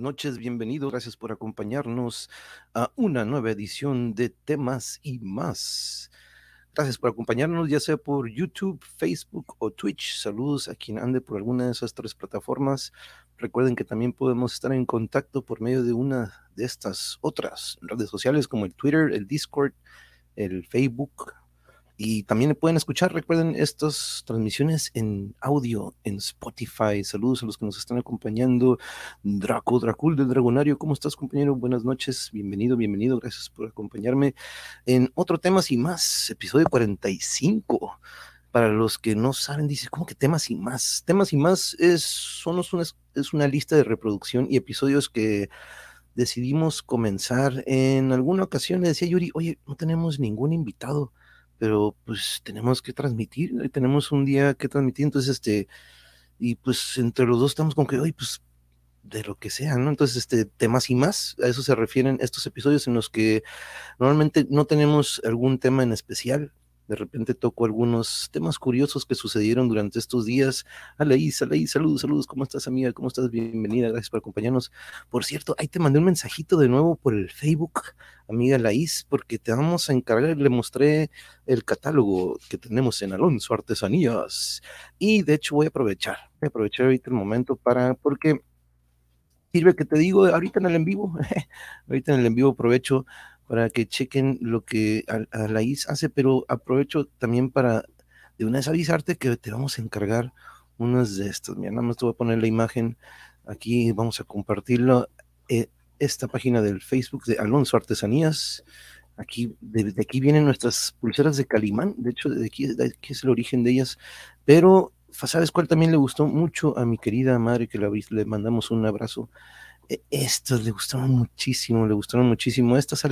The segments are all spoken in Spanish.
noches, bienvenidos, gracias por acompañarnos a una nueva edición de temas y más. Gracias por acompañarnos, ya sea por YouTube, Facebook o Twitch. Saludos a quien ande por alguna de esas tres plataformas. Recuerden que también podemos estar en contacto por medio de una de estas otras redes sociales como el Twitter, el Discord, el Facebook, y también pueden escuchar, recuerden, estas transmisiones en audio en Spotify. Saludos a los que nos están acompañando. Draco, Dracul del Dragonario, ¿cómo estás, compañero? Buenas noches, bienvenido, bienvenido. Gracias por acompañarme en otro temas y más, episodio 45. Para los que no saben, dice, ¿cómo que temas y más? Temas y más es, son una, es una lista de reproducción y episodios que decidimos comenzar. En alguna ocasión le decía Yuri, oye, no tenemos ningún invitado pero pues tenemos que transmitir, tenemos un día que transmitir, entonces este, y pues entre los dos estamos con que, hoy pues de lo que sea, ¿no? Entonces, este, temas y más, a eso se refieren estos episodios en los que normalmente no tenemos algún tema en especial, de repente toco algunos temas curiosos que sucedieron durante estos días. Alaís, Alaís, saludos, saludos. ¿Cómo estás, amiga? ¿Cómo estás? Bienvenida. Gracias por acompañarnos. Por cierto, ahí te mandé un mensajito de nuevo por el Facebook, amiga Laís, porque te vamos a encargar. Le mostré el catálogo que tenemos en Alonso Artesanías. Y de hecho voy a aprovechar, voy aprovechar ahorita el momento para, porque sirve que te digo ahorita en el en vivo, ahorita en el en vivo aprovecho para que chequen lo que a, la IS hace, pero aprovecho también para de una vez avisarte que te vamos a encargar unas de estas. Mira, nada más te voy a poner la imagen aquí, vamos a compartirlo. Eh, esta página del Facebook de Alonso Artesanías. Aquí, de, aquí vienen nuestras pulseras de Calimán, de hecho, de aquí, de es el origen de ellas, pero ¿sabes cuál también le gustó mucho a mi querida madre que la, le mandamos un abrazo? E, estas le gustaron muchísimo, le gustaron muchísimo. Estas a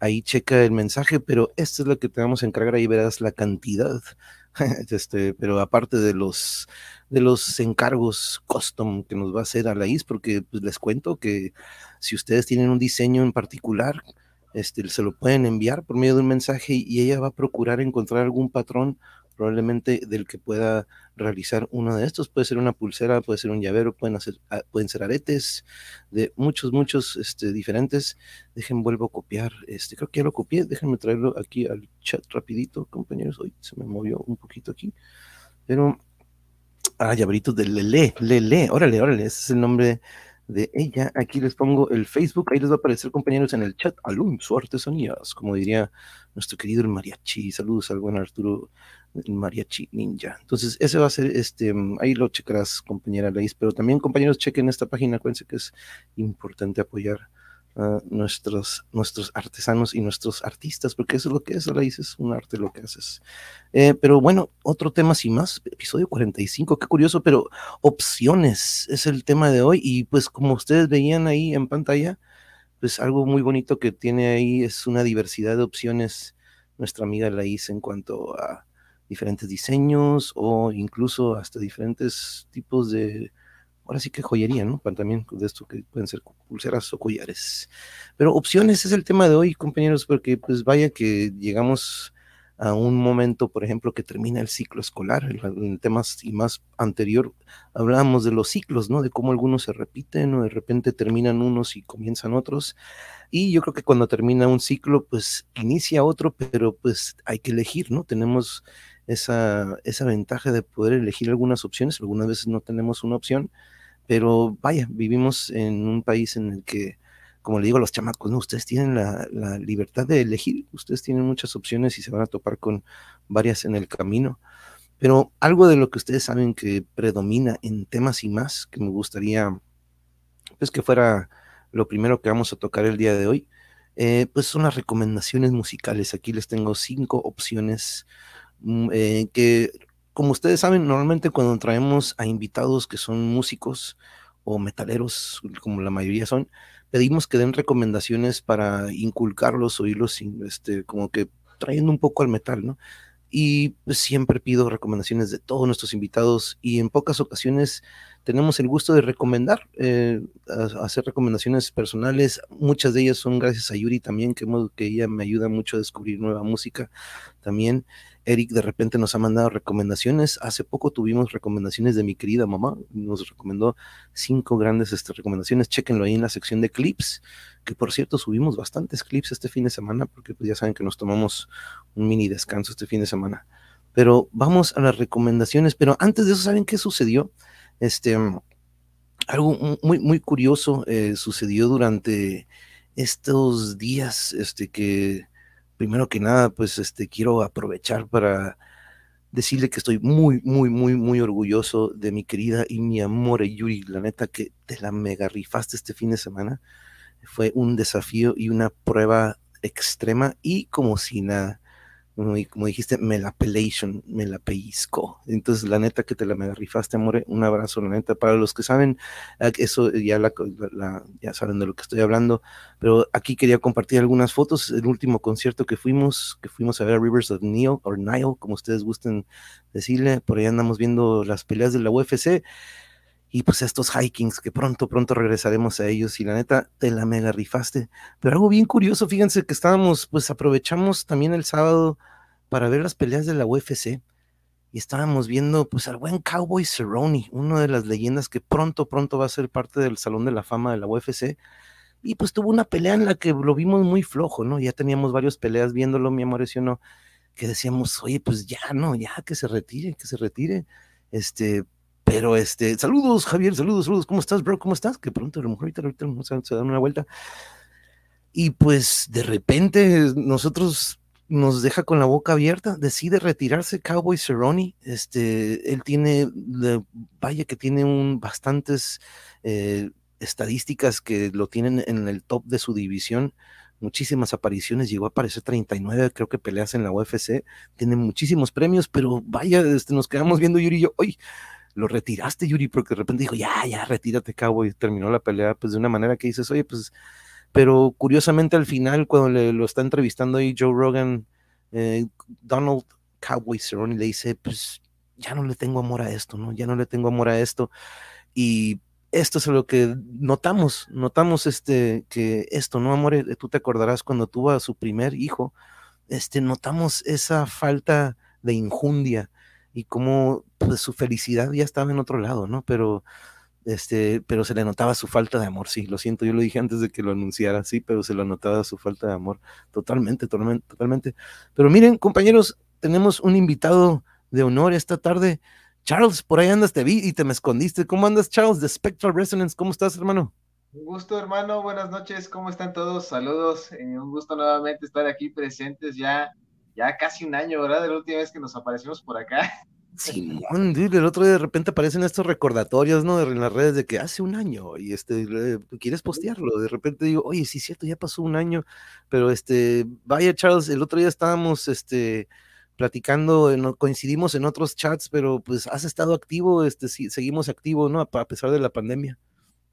ahí checa el mensaje, pero esta es la que te vamos a encargar, ahí verás la cantidad. Este, pero aparte de los de los encargos custom que nos va a hacer a la porque pues, les cuento que si ustedes tienen un diseño en particular, este, se lo pueden enviar por medio de un mensaje y ella va a procurar encontrar algún patrón probablemente del que pueda realizar uno de estos. Puede ser una pulsera, puede ser un llavero, pueden, hacer, ah, pueden ser aretes de muchos, muchos este, diferentes. Dejen, vuelvo a copiar. Este, creo que ya lo copié. Déjenme traerlo aquí al chat rapidito, compañeros. Hoy se me movió un poquito aquí. Pero, ah, llaveritos de Lele, Lele. Órale, órale, ese es el nombre de ella. Aquí les pongo el Facebook, ahí les va a aparecer compañeros en el chat, Alonso Artesanías, como diría nuestro querido el mariachi. Saludos al buen Arturo, el mariachi ninja. Entonces, ese va a ser, este, ahí lo checarás, compañera Laís, pero también compañeros, chequen esta página, acuérdense que es importante apoyar nuestros, nuestros artesanos y nuestros artistas, porque eso es lo que es, Laís, es un arte lo que haces. Eh, pero bueno, otro tema sin más, episodio 45, qué curioso, pero opciones es el tema de hoy y pues como ustedes veían ahí en pantalla, pues algo muy bonito que tiene ahí es una diversidad de opciones nuestra amiga Laís en cuanto a diferentes diseños o incluso hasta diferentes tipos de ahora sí que joyería, ¿no? También de esto que pueden ser pulseras o collares. Pero opciones es el tema de hoy, compañeros, porque pues vaya que llegamos a un momento, por ejemplo, que termina el ciclo escolar. En temas y más anterior hablábamos de los ciclos, ¿no? De cómo algunos se repiten o de repente terminan unos y comienzan otros. Y yo creo que cuando termina un ciclo, pues inicia otro, pero pues hay que elegir, ¿no? Tenemos esa, esa ventaja de poder elegir algunas opciones. Algunas veces no tenemos una opción pero vaya, vivimos en un país en el que, como le digo a los chamacos, ¿no? ustedes tienen la, libertad de elegir, ustedes tienen muchas opciones y se van a topar con varias en el camino. Pero algo de lo que ustedes saben que predomina en temas y más, que me gustaría pues que fuera lo primero que vamos a tocar el día de hoy, eh, pues son las recomendaciones musicales. Aquí les tengo cinco opciones mm, eh, que como ustedes saben, normalmente cuando traemos a invitados que son músicos o metaleros, como la mayoría son, pedimos que den recomendaciones para inculcarlos, oírlos, este, como que trayendo un poco al metal, ¿no? Y pues, siempre pido recomendaciones de todos nuestros invitados y en pocas ocasiones tenemos el gusto de recomendar, eh, hacer recomendaciones personales. Muchas de ellas son gracias a Yuri también, que, que ella me ayuda mucho a descubrir nueva música también. Eric de repente nos ha mandado recomendaciones. Hace poco tuvimos recomendaciones de mi querida mamá. Nos recomendó cinco grandes este, recomendaciones. Chequenlo ahí en la sección de clips, que por cierto subimos bastantes clips este fin de semana, porque pues ya saben que nos tomamos un mini descanso este fin de semana. Pero vamos a las recomendaciones. Pero antes de eso, ¿saben qué sucedió? Este, algo muy, muy curioso eh, sucedió durante estos días, este, que primero que nada, pues este, quiero aprovechar para decirle que estoy muy, muy, muy, muy orgulloso de mi querida y mi amor Yuri. La neta que te la mega rifaste este fin de semana. Fue un desafío y una prueba extrema y como si nada como dijiste, me la pelation, me la pellizco. Entonces, la neta que te la mega rifaste, amore, un abrazo, la neta. Para los que saben, ah, eso ya, la, ya saben de lo que estoy hablando, pero aquí quería compartir algunas fotos. El último concierto que fuimos, que fuimos a ver a Rivers of Nile, o Nile, como ustedes gusten decirle, por ahí andamos viendo las peleas de la UFC y pues estos hikings que pronto, pronto regresaremos a ellos y la neta te la mega rifaste. Pero algo bien curioso, fíjense que estábamos, pues aprovechamos también el sábado para ver las peleas de la UFC y estábamos viendo pues al buen Cowboy Cerrone, una de las leyendas que pronto, pronto va a ser parte del Salón de la Fama de la UFC. Y pues tuvo una pelea en la que lo vimos muy flojo, ¿no? Ya teníamos varias peleas viéndolo, mi amor, ¿sí no? Que decíamos, oye, pues ya, no, ya, que se retire, que se retire. Este, pero este, saludos, Javier, saludos, saludos. ¿Cómo estás, bro? ¿Cómo estás? Que pronto a lo mejor ahorita, ahorita se dan una vuelta. Y pues de repente nosotros nos deja con la boca abierta, decide retirarse Cowboy Cerrone. Este, él tiene, vaya que tiene un bastantes eh, estadísticas que lo tienen en el top de su división. Muchísimas apariciones, llegó a aparecer 39, creo que peleas en la UFC, tiene muchísimos premios, pero vaya, este, nos quedamos viendo Yuri y yo, hoy lo retiraste, Yuri, porque de repente dijo, ya, ya, retírate, cabo, y terminó la pelea, pues de una manera que dices, oye, pues, pero curiosamente al final, cuando le, lo está entrevistando ahí Joe Rogan, eh, Donald Cowboy Cerrone le dice, pues, ya no le tengo amor a esto, ¿no? Ya no le tengo amor a esto. Y esto es lo que notamos, notamos este, que esto, ¿no, amor? Eh, tú te acordarás cuando tuvo a su primer hijo, este, notamos esa falta de injundia, y cómo pues, su felicidad ya estaba en otro lado, ¿no? Pero, este, pero se le notaba su falta de amor, sí, lo siento, yo lo dije antes de que lo anunciara, sí, pero se le notaba su falta de amor, totalmente, totalmente, totalmente. Pero miren, compañeros, tenemos un invitado de honor esta tarde. Charles, por ahí andas, te vi y te me escondiste. ¿Cómo andas, Charles, de Spectral Resonance? ¿Cómo estás, hermano? Un gusto, hermano. Buenas noches. ¿Cómo están todos? Saludos. Eh, un gusto nuevamente estar aquí presentes ya ya casi un año, ¿verdad? De la última vez que nos aparecimos por acá. Simón, el otro día de repente aparecen estos recordatorios, ¿no? En las redes de que hace un año y este, quieres postearlo. De repente digo, oye, sí, cierto, ya pasó un año, pero este, vaya, Charles, el otro día estábamos, este, platicando, coincidimos en otros chats, pero pues has estado activo, este, sí, seguimos activos, ¿no? A, pesar de la pandemia.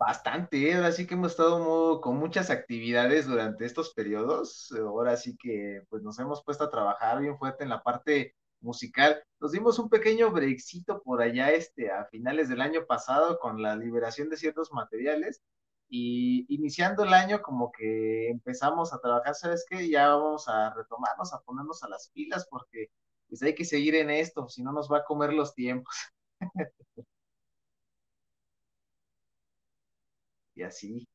Bastante, ¿eh? ahora sí que hemos estado con muchas actividades durante estos periodos. Ahora sí que pues nos hemos puesto a trabajar bien fuerte en la parte musical. Nos dimos un pequeño breakcito por allá este, a finales del año pasado con la liberación de ciertos materiales y iniciando el año como que empezamos a trabajar, ¿sabes qué? Ya vamos a retomarnos, a ponernos a las pilas porque pues hay que seguir en esto, si no nos va a comer los tiempos. y así.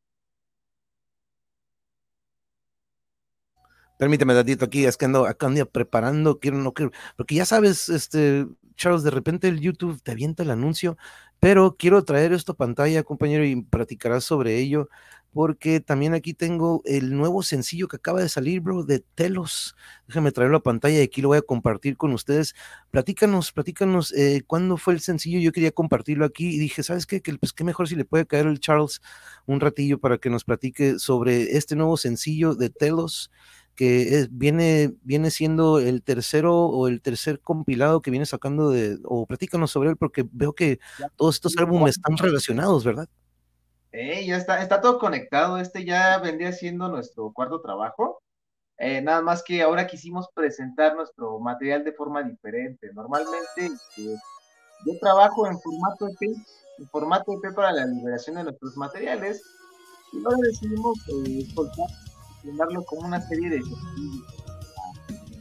Permíteme, Dadito, aquí es que ando, acá ando preparando, quiero, no quiero, porque ya sabes, este, Charles, de repente el YouTube te avienta el anuncio, pero quiero traer esto a pantalla, compañero, y platicarás sobre ello, porque también aquí tengo el nuevo sencillo que acaba de salir, bro, de Telos. Déjame traerlo a pantalla y aquí lo voy a compartir con ustedes. Platícanos, platícanos, eh, ¿cuándo fue el sencillo? Yo quería compartirlo aquí y dije, ¿sabes qué? Que, pues qué mejor si le puede caer el Charles un ratillo para que nos platique sobre este nuevo sencillo de Telos que viene, viene siendo el tercero o el tercer compilado que viene sacando de, o platícanos sobre él, porque veo que todos estos álbumes están relacionados, ¿verdad? Eh, ya está, está todo conectado, este ya vendría siendo nuestro cuarto trabajo, eh, nada más que ahora quisimos presentar nuestro material de forma diferente. Normalmente este, yo trabajo en formato EP, el formato IP para la liberación de nuestros materiales. Y luego decidimos eh, soltar, llenarlo como una serie de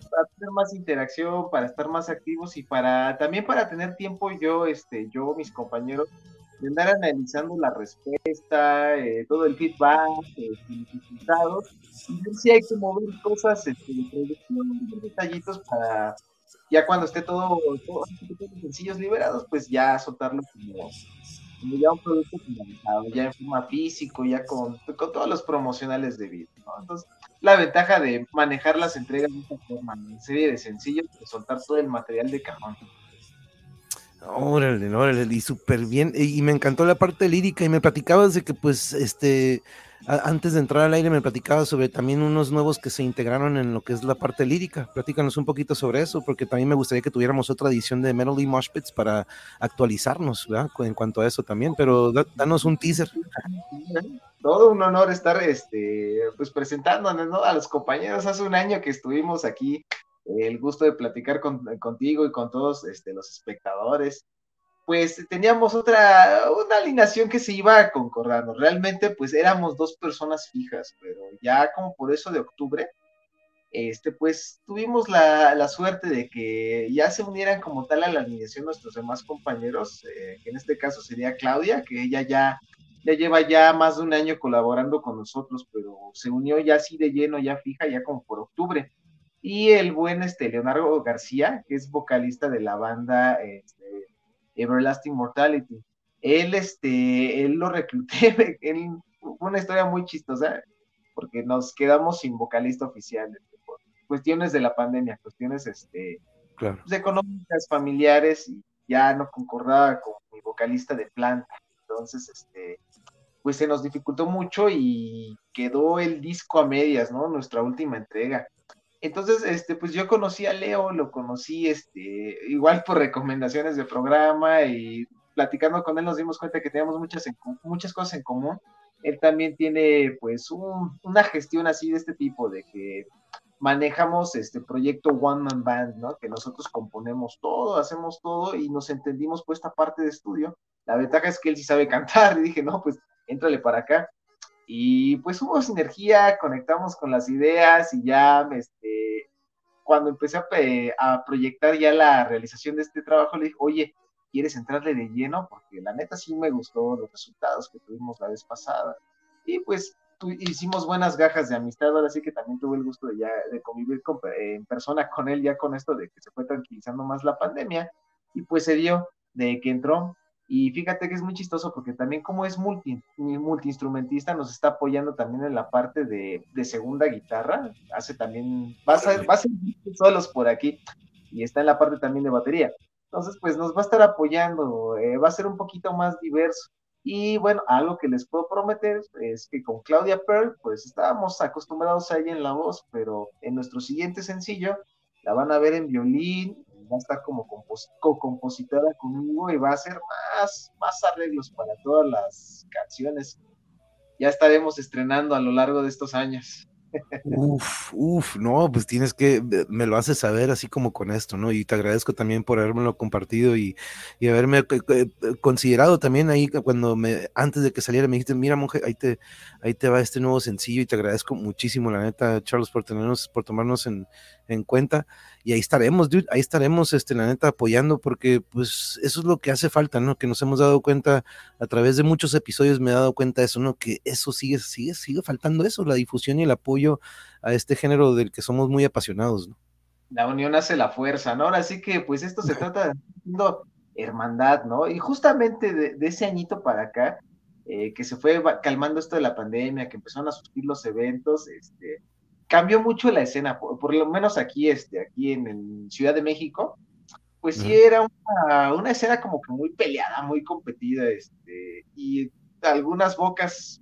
para tener más interacción, para estar más activos y para también para tener tiempo yo, este, yo, mis compañeros, de andar analizando la respuesta, eh, todo el feedback, eh, los resultados, y ver si hay que mover cosas este, detallitos para ya cuando esté todo, sencillos liberados, pues ya soltarlo como, ya un producto finalizado, ya en forma físico, ya con, con todos los promocionales de vida. Entonces, la ventaja de manejar las entregas de esta forma, en serie de sencillos, de soltar todo el material de cajón. Órale, órale, y súper bien. Y me encantó la parte lírica y me platicabas de que pues este antes de entrar al aire me platicabas sobre también unos nuevos que se integraron en lo que es la parte lírica. Platícanos un poquito sobre eso, porque también me gustaría que tuviéramos otra edición de Melody Mosh Pits para actualizarnos ¿verdad? en cuanto a eso también, pero danos un teaser. Todo un honor estar este, pues presentándonos ¿no? a los compañeros. Hace un año que estuvimos aquí, el gusto de platicar contigo y con todos este, los espectadores pues teníamos otra, una alineación que se iba concordando. Realmente, pues éramos dos personas fijas, pero ya como por eso de octubre, este, pues tuvimos la, suerte de que ya se unieran como tal a la alineación nuestros demás compañeros, eh, que en este caso sería Claudia, que ella ya, ya lleva ya más de un año colaborando con nosotros, pero se unió ya así de lleno, ya fija, ya como por octubre. Y el buen este, Leonardo García, que es vocalista de la banda este, Everlasting Mortality. Él, este, él lo recluté, él, fue una historia muy chistosa, porque nos quedamos sin vocalista oficial, este, por cuestiones de la pandemia, cuestiones, este, pues, económicas, familiares, y ya no concordaba con mi vocalista de planta. Entonces, este, pues se nos dificultó mucho y quedó el disco a medias, ¿no? Nuestra última entrega. Entonces, este, pues yo conocí a Leo, lo conocí, este, igual por recomendaciones de programa y platicando con él nos dimos cuenta que teníamos muchas, muchas cosas en común. Él también tiene, pues, una gestión así de este tipo, de que manejamos este proyecto One Man Band, ¿no? Que nosotros componemos todo, hacemos todo y nos entendimos por esta parte de estudio. La ventaja es que él sí sabe cantar y dije, no, pues, éntrale para acá. Y pues hubo sinergia, conectamos con las ideas y ya este, cuando empecé a, proyectar ya la realización de este trabajo, le dije, oye, ¿quieres entrarle de lleno? Porque la neta sí me gustó los resultados que tuvimos la vez pasada. Y pues hicimos buenas gajas de amistad, ahora sí que también tuve el gusto de ya de convivir en persona con él ya con esto de que se fue tranquilizando más la pandemia y pues se dio de que entró y fíjate que es muy chistoso porque también como es multi, multiinstrumentista, nos está apoyando también en la parte de, segunda guitarra. Hace también, va a, ser, va a solos por aquí y está en la parte también de batería. Entonces, pues nos va a estar apoyando, eh, va a ser un poquito más diverso. Y bueno, algo que les puedo prometer es que con Claudia Pearl, pues estábamos acostumbrados a ella en la voz, pero en nuestro siguiente sencillo la van a ver en violín, va a estar como co-compositora conmigo y va a hacer más, más arreglos para todas las canciones. Ya estaremos estrenando a lo largo de estos años. Uf, uf, no, pues tienes que, me lo haces saber así como con esto, ¿no? Y te agradezco también por habérmelo compartido y, y haberme considerado también ahí cuando me, antes de que saliera me dijiste, mira mujer, ahí te, ahí te va este nuevo sencillo y te agradezco muchísimo, la neta, Charles, por tenernos, por tomarnos en, en cuenta y ahí estaremos, dude, ahí estaremos, este, la neta, apoyando, porque pues eso es lo que hace falta, ¿no? Que nos hemos dado cuenta a través de muchos episodios, me he dado cuenta de eso, ¿no? Que eso sigue, sigue, sigue faltando eso, la difusión y el apoyo a este género del que somos muy apasionados, ¿no? La unión hace la fuerza, ¿no? Ahora sí que, pues esto se trata de hermandad, ¿no? Y justamente de, ese añito para acá, eh, que se fue calmando esto de la pandemia, que empezaron a surgir los eventos, este, cambió mucho la escena, por, lo menos aquí, este, aquí en, Ciudad de México, pues sí era una, una, escena como que muy peleada, muy competida, este, y algunas bocas,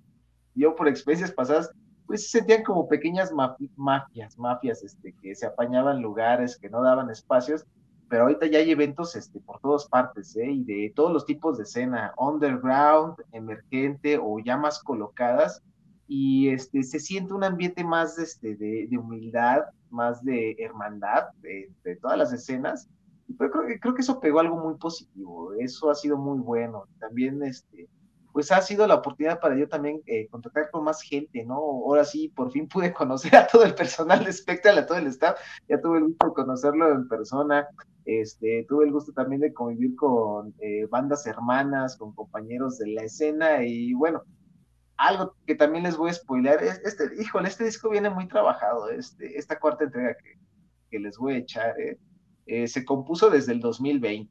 yo por experiencias pasadas, pues se sentían como pequeñas mafias, mafias, este, que se apañaban lugares, que no daban espacios, pero ahorita ya hay eventos, este, por todas partes, ¿eh? y de todos los tipos de escena, underground, emergente o ya más colocadas, y este, se siente un ambiente más este, de, humildad, más de hermandad de, todas las escenas. Pero creo, creo que eso pegó algo muy positivo, eso ha sido muy bueno. También, este, pues ha sido la oportunidad para yo también eh, contactar con más gente, ¿no? Ahora sí, por fin pude conocer a todo el personal de Spectral, a todo el staff, ya tuve el gusto de conocerlo en persona, este, tuve el gusto también de convivir con eh, bandas hermanas, con compañeros de la escena y bueno, algo que también les voy a spoiler, es, este, híjole, este disco viene muy trabajado, este, esta cuarta entrega que, que les voy a echar, ¿eh? Eh, se compuso desde el 2020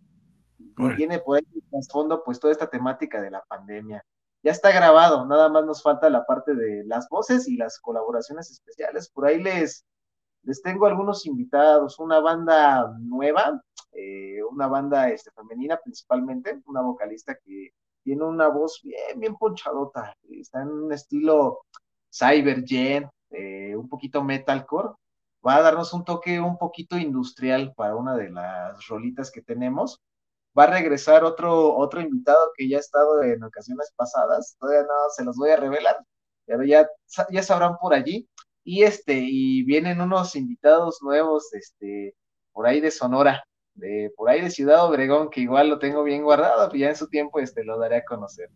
tiene por ahí fondo pues toda esta temática de la pandemia. Ya está grabado, nada más nos falta la parte de las voces y las colaboraciones especiales. Por ahí les, les tengo algunos invitados, una banda nueva, eh, una banda este, femenina principalmente, una vocalista que tiene una voz bien, bien ponchadota, está en un estilo cybergen, eh, un poquito metalcore, va a darnos un toque un poquito industrial para una de las rolitas que tenemos va a regresar otro, otro invitado que ya ha estado en ocasiones pasadas, todavía no se los voy a revelar, pero ya, ya sabrán por allí. Y este, y vienen unos invitados nuevos, este, por ahí de Sonora, de, por ahí de Ciudad Obregón, que igual lo tengo bien guardado, pues ya en su tiempo este, lo daré a conocer.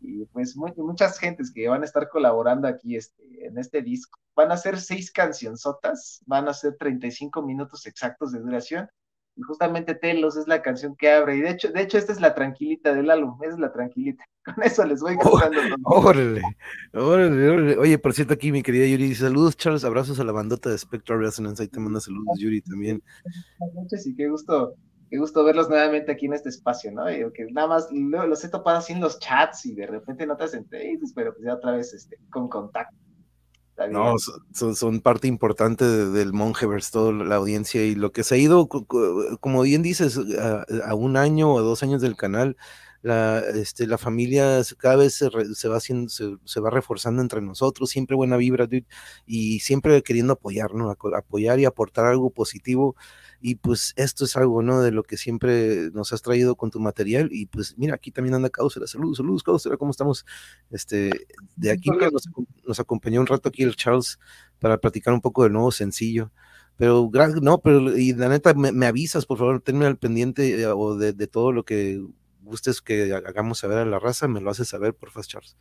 Y pues muchas gentes que van a estar colaborando aquí este, en este disco. Van a ser seis cancionzotas, van a ser 35 minutos exactos de duración justamente Telos es la canción que abre. Y de hecho, de hecho, esta es la tranquilita del álbum, es la tranquilita. Con eso les voy cantando. órale, órale, órale. Oye, por cierto, aquí mi querida Yuri, saludos, Charles, abrazos a la bandota de Spectral Resonance. Ahí te manda saludos, Yuri, también. Buenas noches y qué gusto, qué gusto verlos nuevamente aquí en este espacio, ¿no? Y que nada más los he topado así en los chats y de repente no te entrevistas, pero pues ya otra vez este, con contacto. No, son, parte importante del Mongeverse, toda la audiencia y lo que se ha ido, como bien dices, a, un año o dos años del canal, la, este, la familia cada vez se, va haciendo, se, va reforzando entre nosotros, siempre buena vibra, y siempre queriendo apoyar. Apoyar y aportar algo positivo y pues esto es algo, ¿no? De lo que siempre nos has traído con tu material. Y pues mira, aquí también anda Causera. Saludos, saludos, Causera, ¿cómo estamos? Este, de aquí nos, acompañó un rato aquí el Charles para platicar un poco del nuevo sencillo. Pero, no, pero, y la neta, me, avisas, por favor, tenme al pendiente eh, o de, todo lo que gustes que hagamos saber a la raza, me lo haces saber, por favor, Charles.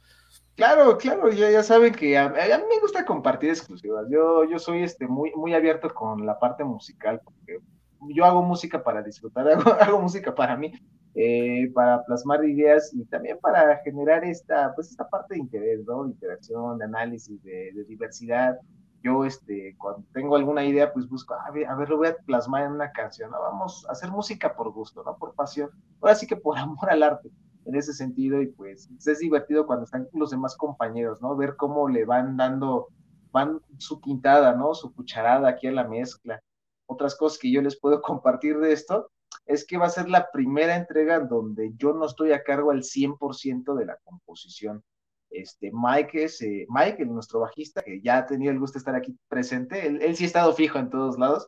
Claro, claro, ya, ya saben que a, mí me gusta compartir exclusivas. Yo, yo soy este muy, muy abierto con la parte musical, porque yo hago música para disfrutar, hago, música para mí, eh, para plasmar ideas y también para generar esta, pues esta parte de interés, ¿no? De interacción, de análisis, de, diversidad. Yo, este, cuando tengo alguna idea, pues busco, a ver, a ver, lo voy a plasmar en una canción, ¿no? Vamos a hacer música por gusto, ¿no? Por pasión. Ahora sí que por amor al arte en ese sentido y pues es divertido cuando están los demás compañeros, ¿no? Ver cómo le van dando, van su quintada, ¿no? Su cucharada aquí a la mezcla. Otras cosas que yo les puedo compartir de esto es que va a ser la primera entrega en donde yo no estoy a cargo al 100% de la composición. Este, Mike es, eh, Mike, nuestro bajista, que ya ha tenido el gusto de estar aquí presente, él, él sí ha estado fijo en todos lados,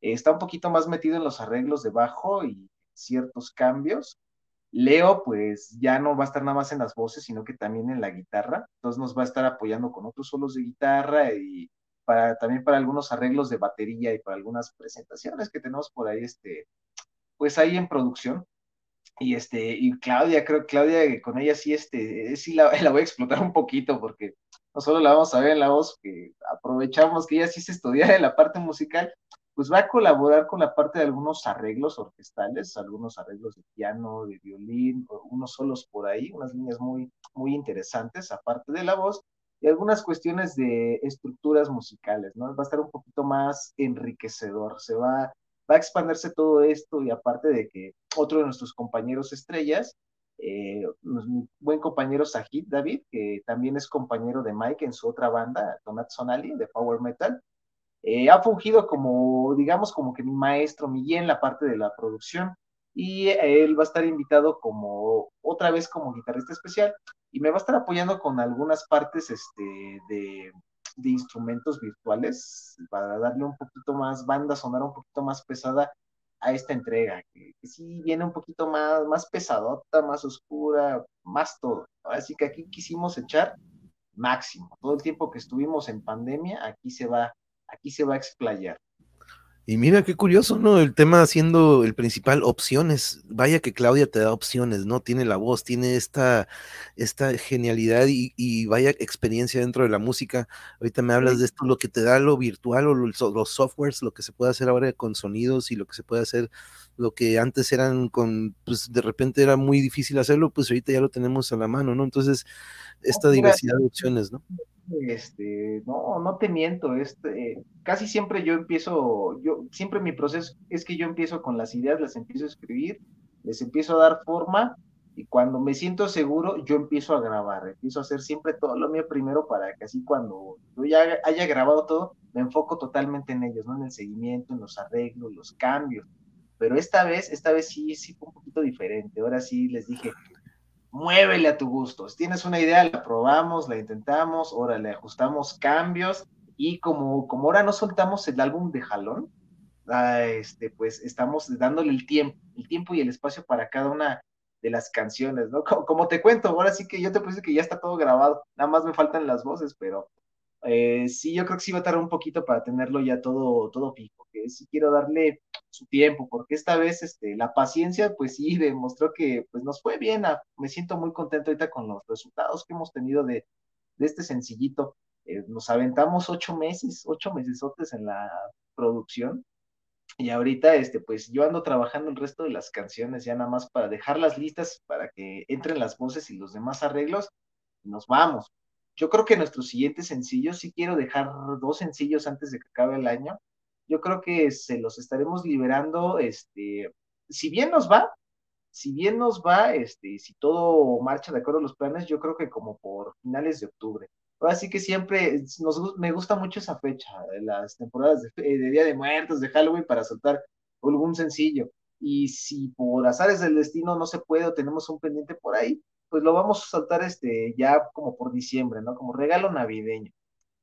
está un poquito más metido en los arreglos de bajo y ciertos cambios, Leo, pues ya no va a estar nada más en las voces, sino que también en la guitarra. Entonces nos va a estar apoyando con otros solos de guitarra y para, también para algunos arreglos de batería y para algunas presentaciones que tenemos por ahí, este, pues ahí en producción. Y este, y Claudia, creo Claudia con ella sí, este, sí la, la voy a explotar un poquito porque no solo la vamos a ver en la voz, que aprovechamos que ella sí se estudiara en la parte musical, pues va a colaborar con la parte de algunos arreglos orquestales, algunos arreglos de piano, de violín, unos solos por ahí, unas líneas muy, muy interesantes, aparte de la voz, y algunas cuestiones de estructuras musicales, ¿no? Va a estar un poquito más enriquecedor, se va, va a expandirse todo esto y aparte de que otro de nuestros compañeros estrellas, eh, mi buen compañero Sajid David, que también es compañero de Mike en su otra banda, Donat Sonali, de Power Metal, eh, ha fungido como, digamos, como que mi maestro, mi guía en la parte de la producción y él va a estar invitado como otra vez como guitarrista especial y me va a estar apoyando con algunas partes este, de, instrumentos virtuales para darle un poquito más banda sonar un poquito más pesada a esta entrega, que, que, sí viene un poquito más, más pesadota, más oscura, más todo. Así que aquí quisimos echar máximo. Todo el tiempo que estuvimos en pandemia, aquí se va aquí se va a explayar. Y mira qué curioso, ¿no? El tema siendo el principal, opciones. Vaya que Claudia te da opciones, ¿no? Tiene la voz, tiene esta, esta genialidad y, vaya experiencia dentro de la música. Ahorita me hablas de esto, lo que te da lo virtual o los softwares, lo que se puede hacer ahora con sonidos y lo que se puede hacer, lo que antes eran con, pues de repente era muy difícil hacerlo, pues ahorita ya lo tenemos a la mano, ¿no? Entonces, esta diversidad de opciones, ¿no? Este, no, no te miento, este, casi siempre yo empiezo, yo, siempre mi proceso es que yo empiezo con las ideas, las empiezo a escribir, les empiezo a dar forma y cuando me siento seguro, yo empiezo a grabar, empiezo a hacer siempre todo lo mío primero para que así cuando yo ya haya grabado todo, me enfoco totalmente en ellos, ¿no? En el seguimiento, en los arreglos, los cambios. Pero esta vez, esta vez sí, sí fue un poquito diferente. Ahora sí les dije, muévele a tu gusto. Si tienes una idea, la probamos, la intentamos, ahora le ajustamos cambios y como, como ahora no soltamos el álbum de jalón, ah, este, pues estamos dándole el tiempo, el tiempo y el espacio para cada una de las canciones, ¿no? Como, te cuento, ahora sí que yo te puse que ya está todo grabado, nada más me faltan las voces, pero eh, sí, yo creo que sí va a tardar un poquito para tenerlo ya todo, todo fijo, que sí quiero darle su tiempo, porque esta vez este, la paciencia, pues sí, demostró que pues nos fue bien, me siento muy contento ahorita con los resultados que hemos tenido de, de este sencillito. Eh, nos aventamos ocho meses, ocho mesesotes en la producción, y ahorita, este, pues yo ando trabajando el resto de las canciones ya nada más para dejarlas listas para que entren las voces y los demás arreglos, y nos vamos yo creo que nuestro siguiente sencillo, sí quiero dejar dos sencillos antes de que acabe el año. Yo creo que se los estaremos liberando, este, si bien nos va, si bien nos va, este, si todo marcha de acuerdo a los planes, yo creo que como por finales de octubre. Ahora sí que siempre nos, me gusta mucho esa fecha, las temporadas de, de Día de Muertos, de Halloween, para soltar algún sencillo. Y si por azares del destino no se puede o tenemos un pendiente por ahí, pues lo vamos a saltar este, ya como por diciembre, ¿no? Como regalo navideño.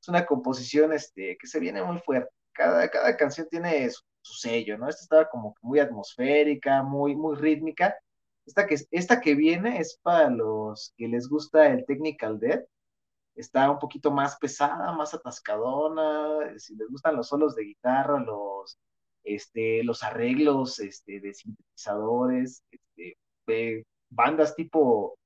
Es una composición este, que se viene muy fuerte. Cada, cada canción tiene su, sello, ¿no? Esta estaba como muy atmosférica, muy, muy rítmica. Esta que, esta que viene es para los que les gusta el Technical Death. Está un poquito más pesada, más atascadona. Si les gustan los solos de guitarra, los, este, los arreglos este, de sintetizadores, este, de bandas tipo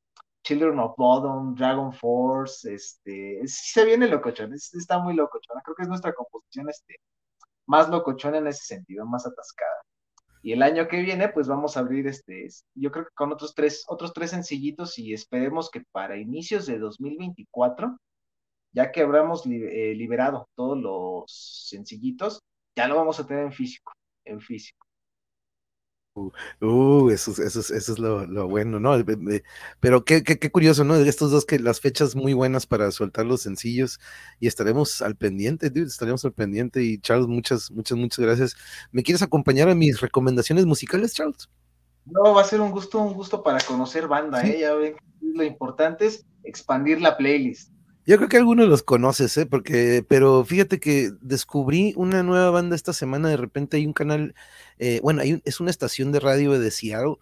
Children of Bodom, Dragon Force, este, sí se viene locochón, está muy locochón, creo que es nuestra composición este, más locochona en ese sentido, más atascada. Y el año que viene, pues vamos a abrir este, yo creo que con otros tres, otros tres sencillitos y esperemos que para inicios de 2024, ya que habremos eh, liberado todos los sencillitos, ya lo vamos a tener en físico, en físico. Uh, eso, eso, eso es lo, bueno, ¿no? Pero qué, qué, curioso, ¿no? Estos dos que las fechas muy buenas para soltar los sencillos y estaremos al pendiente, estaremos al pendiente. Y Charles, muchas, muchas, muchas gracias. ¿Me quieres acompañar a mis recomendaciones musicales, Charles? No, va a ser un gusto, un gusto para conocer banda, ¿eh? Ya ven, lo importante es expandir la playlist. Yo creo que algunos los conoces, ¿eh? Porque, pero fíjate que descubrí una nueva banda esta semana. De repente hay un canal, eh, bueno, hay es una estación de radio de Seattle,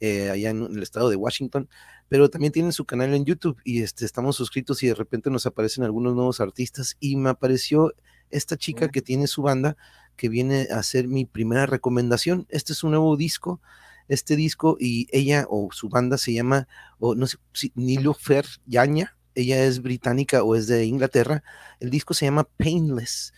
eh, allá en el estado de Washington, pero también tienen su canal en YouTube y este, estamos suscritos y de repente nos aparecen algunos nuevos artistas y me apareció esta chica que tiene su banda que viene a ser mi primera recomendación. Este es un nuevo disco, este disco y ella o su banda se llama, o no sé, Nilufer Yaña ella es británica o es de Inglaterra. El disco se llama Painless,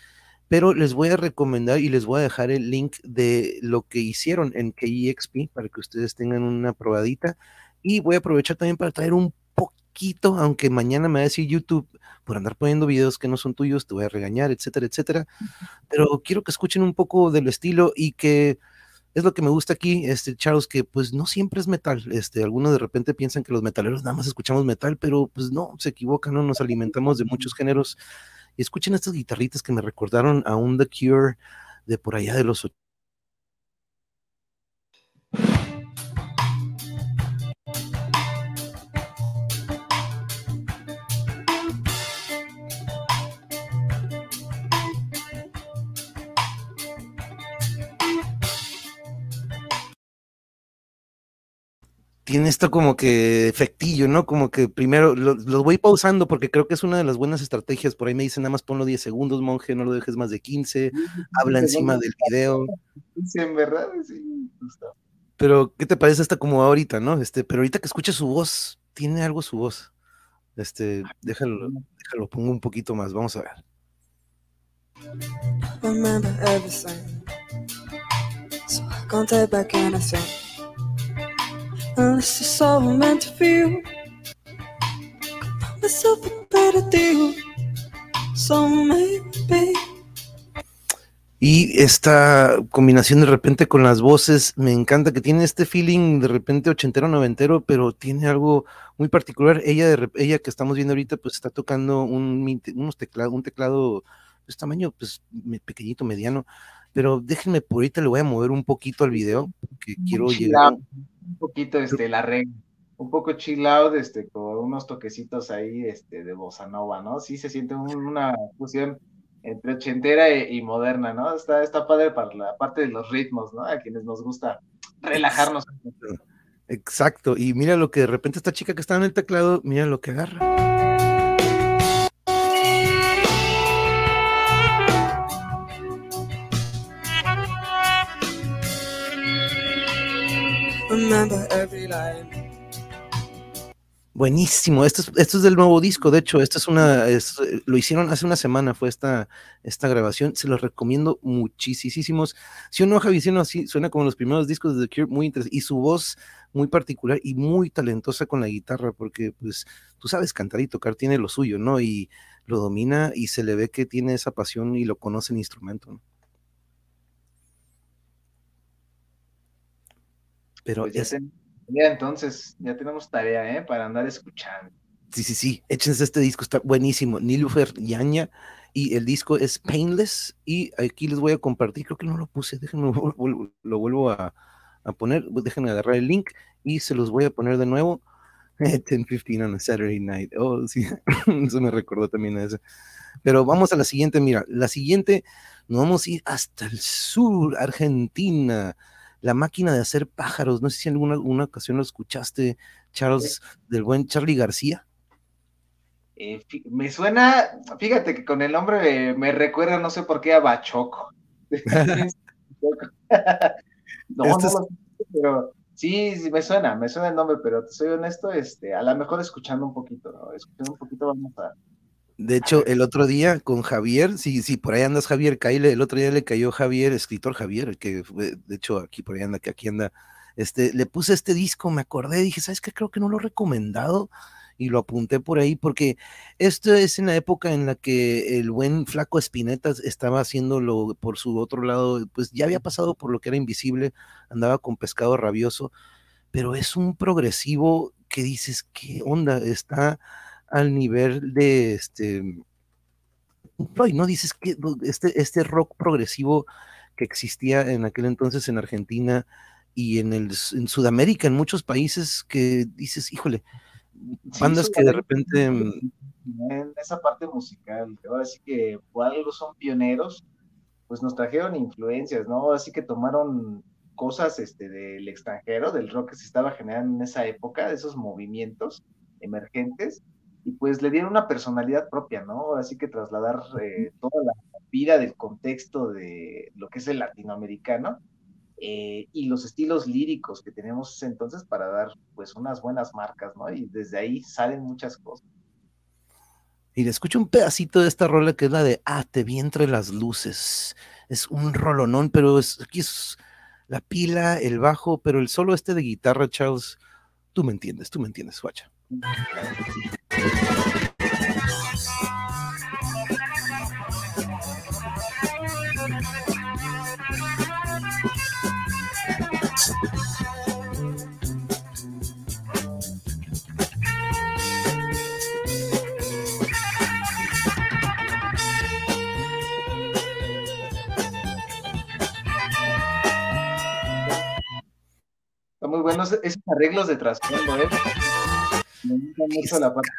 pero les voy a recomendar y les voy a dejar el link de lo que hicieron en KEXP para que ustedes tengan una probadita. Y voy a aprovechar también para traer un poquito, aunque mañana me va a decir YouTube, por andar poniendo videos que no son tuyos, te voy a regañar, etcétera, etcétera. Pero quiero que escuchen un poco del estilo y que es lo que me gusta aquí, este, Charles, que pues no siempre es metal. Este, algunos de repente piensan que los metaleros nada más escuchamos metal, pero pues no, se equivocan, no nos alimentamos de muchos géneros. Y escuchen estas guitarritas que me recordaron a un The Cure de por allá de los tiene esto como que efectillo, ¿no? Como que primero los lo voy pausando porque creo que es una de las buenas estrategias. Por ahí me dicen nada más ponlo 10 segundos, monje, no lo dejes más de 15, habla encima del video. Sí, en verdad, sí. Pero, ¿qué te parece esta como ahorita, no? Este, pero ahorita que escuchas su voz, tiene algo su voz. Este, déjalo, déjalo, pongo un poquito más, vamos a ver. Remember everything. So I back y esta combinación de repente con las voces, me encanta que tiene este feeling de repente ochentero, noventero, pero tiene algo muy particular. Ella, de, ella que estamos viendo ahorita, pues está tocando un, unos teclado, un teclado de pues, tamaño pues, pequeñito, mediano. Pero déjenme por ahorita le voy a mover un poquito al video, porque quiero llegar un poquito este, la regla, un poco chill out, este, con unos toquecitos ahí este, de bossa nova, ¿no? Sí se siente una fusión entre ochentera e, y, moderna, ¿no? Está, está padre para la parte de los ritmos, ¿no? A quienes nos gusta relajarnos. Exacto, y mira lo que de repente esta chica que está en el teclado, mira lo que agarra. Buenísimo, esto es, esto es del nuevo disco, de hecho, esto es una, lo hicieron hace una semana, fue esta, esta grabación, se los recomiendo muchísimos. Si uno Javi, si así, suena como los primeros discos de The Cure, muy interesante, y su voz muy particular y muy talentosa con la guitarra, porque pues tú sabes cantar y tocar, tiene lo suyo, ¿no? Y lo domina y se le ve que tiene esa pasión y lo conoce el instrumento, ¿no? Pero pues ya, entonces, ya tenemos tarea, ¿eh? Para andar escuchando. Sí, sí, sí, échense este disco, está buenísimo. Nilufer Yaña, y el disco es Painless, y aquí les voy a compartir, creo que no lo puse, déjenme, lo vuelvo a, poner, déjenme agarrar el link, y se los voy a poner de nuevo. 10.15 on a Saturday night. Oh, sí, eso me recordó también a eso. Pero vamos a la siguiente, mira, la siguiente, nos vamos a ir hasta el sur, Argentina la máquina de hacer pájaros. No sé si en alguna, ocasión lo escuchaste, Charles, del buen Charlie García. Eh, me suena, fíjate que con el nombre me, recuerda, no sé por qué, a Bachoco. no, no, pero sí, sí, me suena, me suena el nombre, pero te soy honesto, este, a lo mejor escuchando un poquito, ¿no? Escuchando un poquito vamos a, de hecho, el otro día con Javier, sí, sí, por ahí andas Javier, Caile, el otro día le cayó Javier, escritor Javier, que de hecho aquí por ahí anda, que aquí anda, este, le puse este disco, me acordé, dije, ¿sabes qué? Creo que no lo he recomendado y lo apunté por ahí porque esto es en la época en la que el buen flaco Espineta estaba haciéndolo por su otro lado, pues ya había pasado por lo que era invisible, andaba con pescado rabioso, pero es un progresivo que dices, ¿qué onda? Está al nivel de este ¿no? Dices que este, este rock progresivo que existía en aquel entonces en Argentina y en, el, en Sudamérica, en muchos países, que dices, híjole, bandas que de repente... En esa parte musical, ahora sí que por algo son pioneros, pues nos trajeron influencias, ¿no? Ahora sí que tomaron cosas este, del extranjero, del rock que se estaba generando en esa época, de esos movimientos emergentes, y pues le dieron una personalidad propia, ¿no? Así que trasladar eh, toda la vida del contexto de lo que es el latinoamericano eh, y los estilos líricos que tenemos entonces para dar pues unas buenas marcas, ¿no? Y desde ahí salen muchas cosas. Y le escucho un pedacito de esta rola que es la de Ah, te vi entre las luces. Es un rolonón, pero es, aquí es la pila, el bajo, pero el solo este de guitarra, Charles, tú me entiendes, tú me entiendes, guacha. Está muy bueno esos arreglos de trasfondo, ¿eh? Me gusta mucho la parte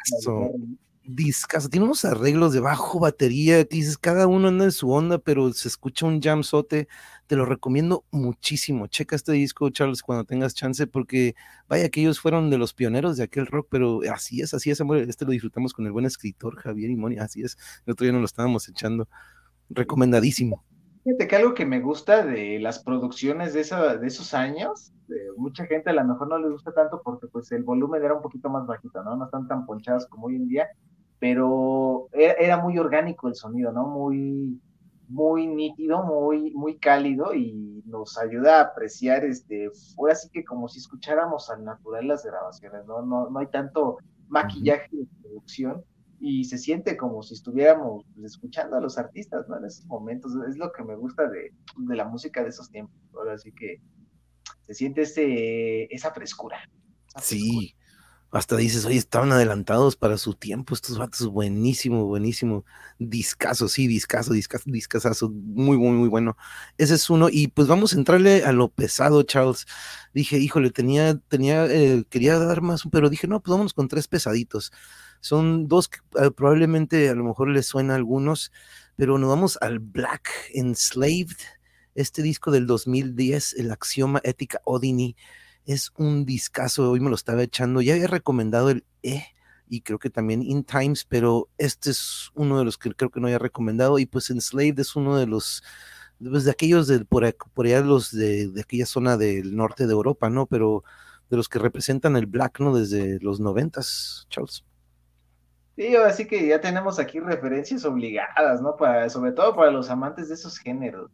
discazo, tiene unos arreglos de bajo batería, que dices, cada uno anda en su onda, pero se escucha un jamzote, te lo recomiendo muchísimo, checa este disco, Charles, cuando tengas chance, porque vaya que ellos fueron de los pioneros de aquel rock, pero así es, así es, amor, este lo disfrutamos con el buen escritor Javier Imoni, así es, el otro día nos lo estábamos echando, recomendadísimo. Fíjate que algo que me gusta de las producciones de, esa, de esos años, mucha gente a lo mejor no les gusta tanto porque pues el volumen era un poquito más bajito, ¿no? No están tan ponchados como hoy en día, pero era, muy orgánico el sonido, ¿no? Muy, muy nítido, muy, muy cálido y nos ayuda a apreciar, este, fue así que como si escucháramos al natural las grabaciones, ¿no? No, no hay tanto maquillaje de producción y se siente como si estuviéramos escuchando a los artistas, ¿no? En esos momentos, es lo que me gusta de, la música de esos tiempos, ahora sí que se siente ese, esa frescura. sí, hasta dices, oye, estaban adelantados para su tiempo, estos vatos, buenísimo, buenísimo, discaso, sí, discaso, discaso, discasazo, muy, muy, muy bueno. Ese es uno, y pues vamos a entrarle a lo pesado, Charles. Dije, híjole, tenía, tenía, eh, quería dar más, pero dije, no, pues vámonos con tres pesaditos. Son dos que eh, probablemente a lo mejor les suena algunos, pero nos vamos al Black Enslaved, este disco del 2010, el Axioma Ética Odini. Es un discazo, hoy me lo estaba echando. Ya había recomendado el E y creo que también In Times, pero este es uno de los que creo que no había recomendado. Y pues Enslaved es uno de los, pues de aquellos de por, por allá, los de, de, aquella zona del norte de Europa, ¿no? Pero de los que representan el black, ¿no? Desde los noventas, Charles. Sí, así que ya tenemos aquí referencias obligadas, ¿no? Para, sobre todo para los amantes de esos géneros.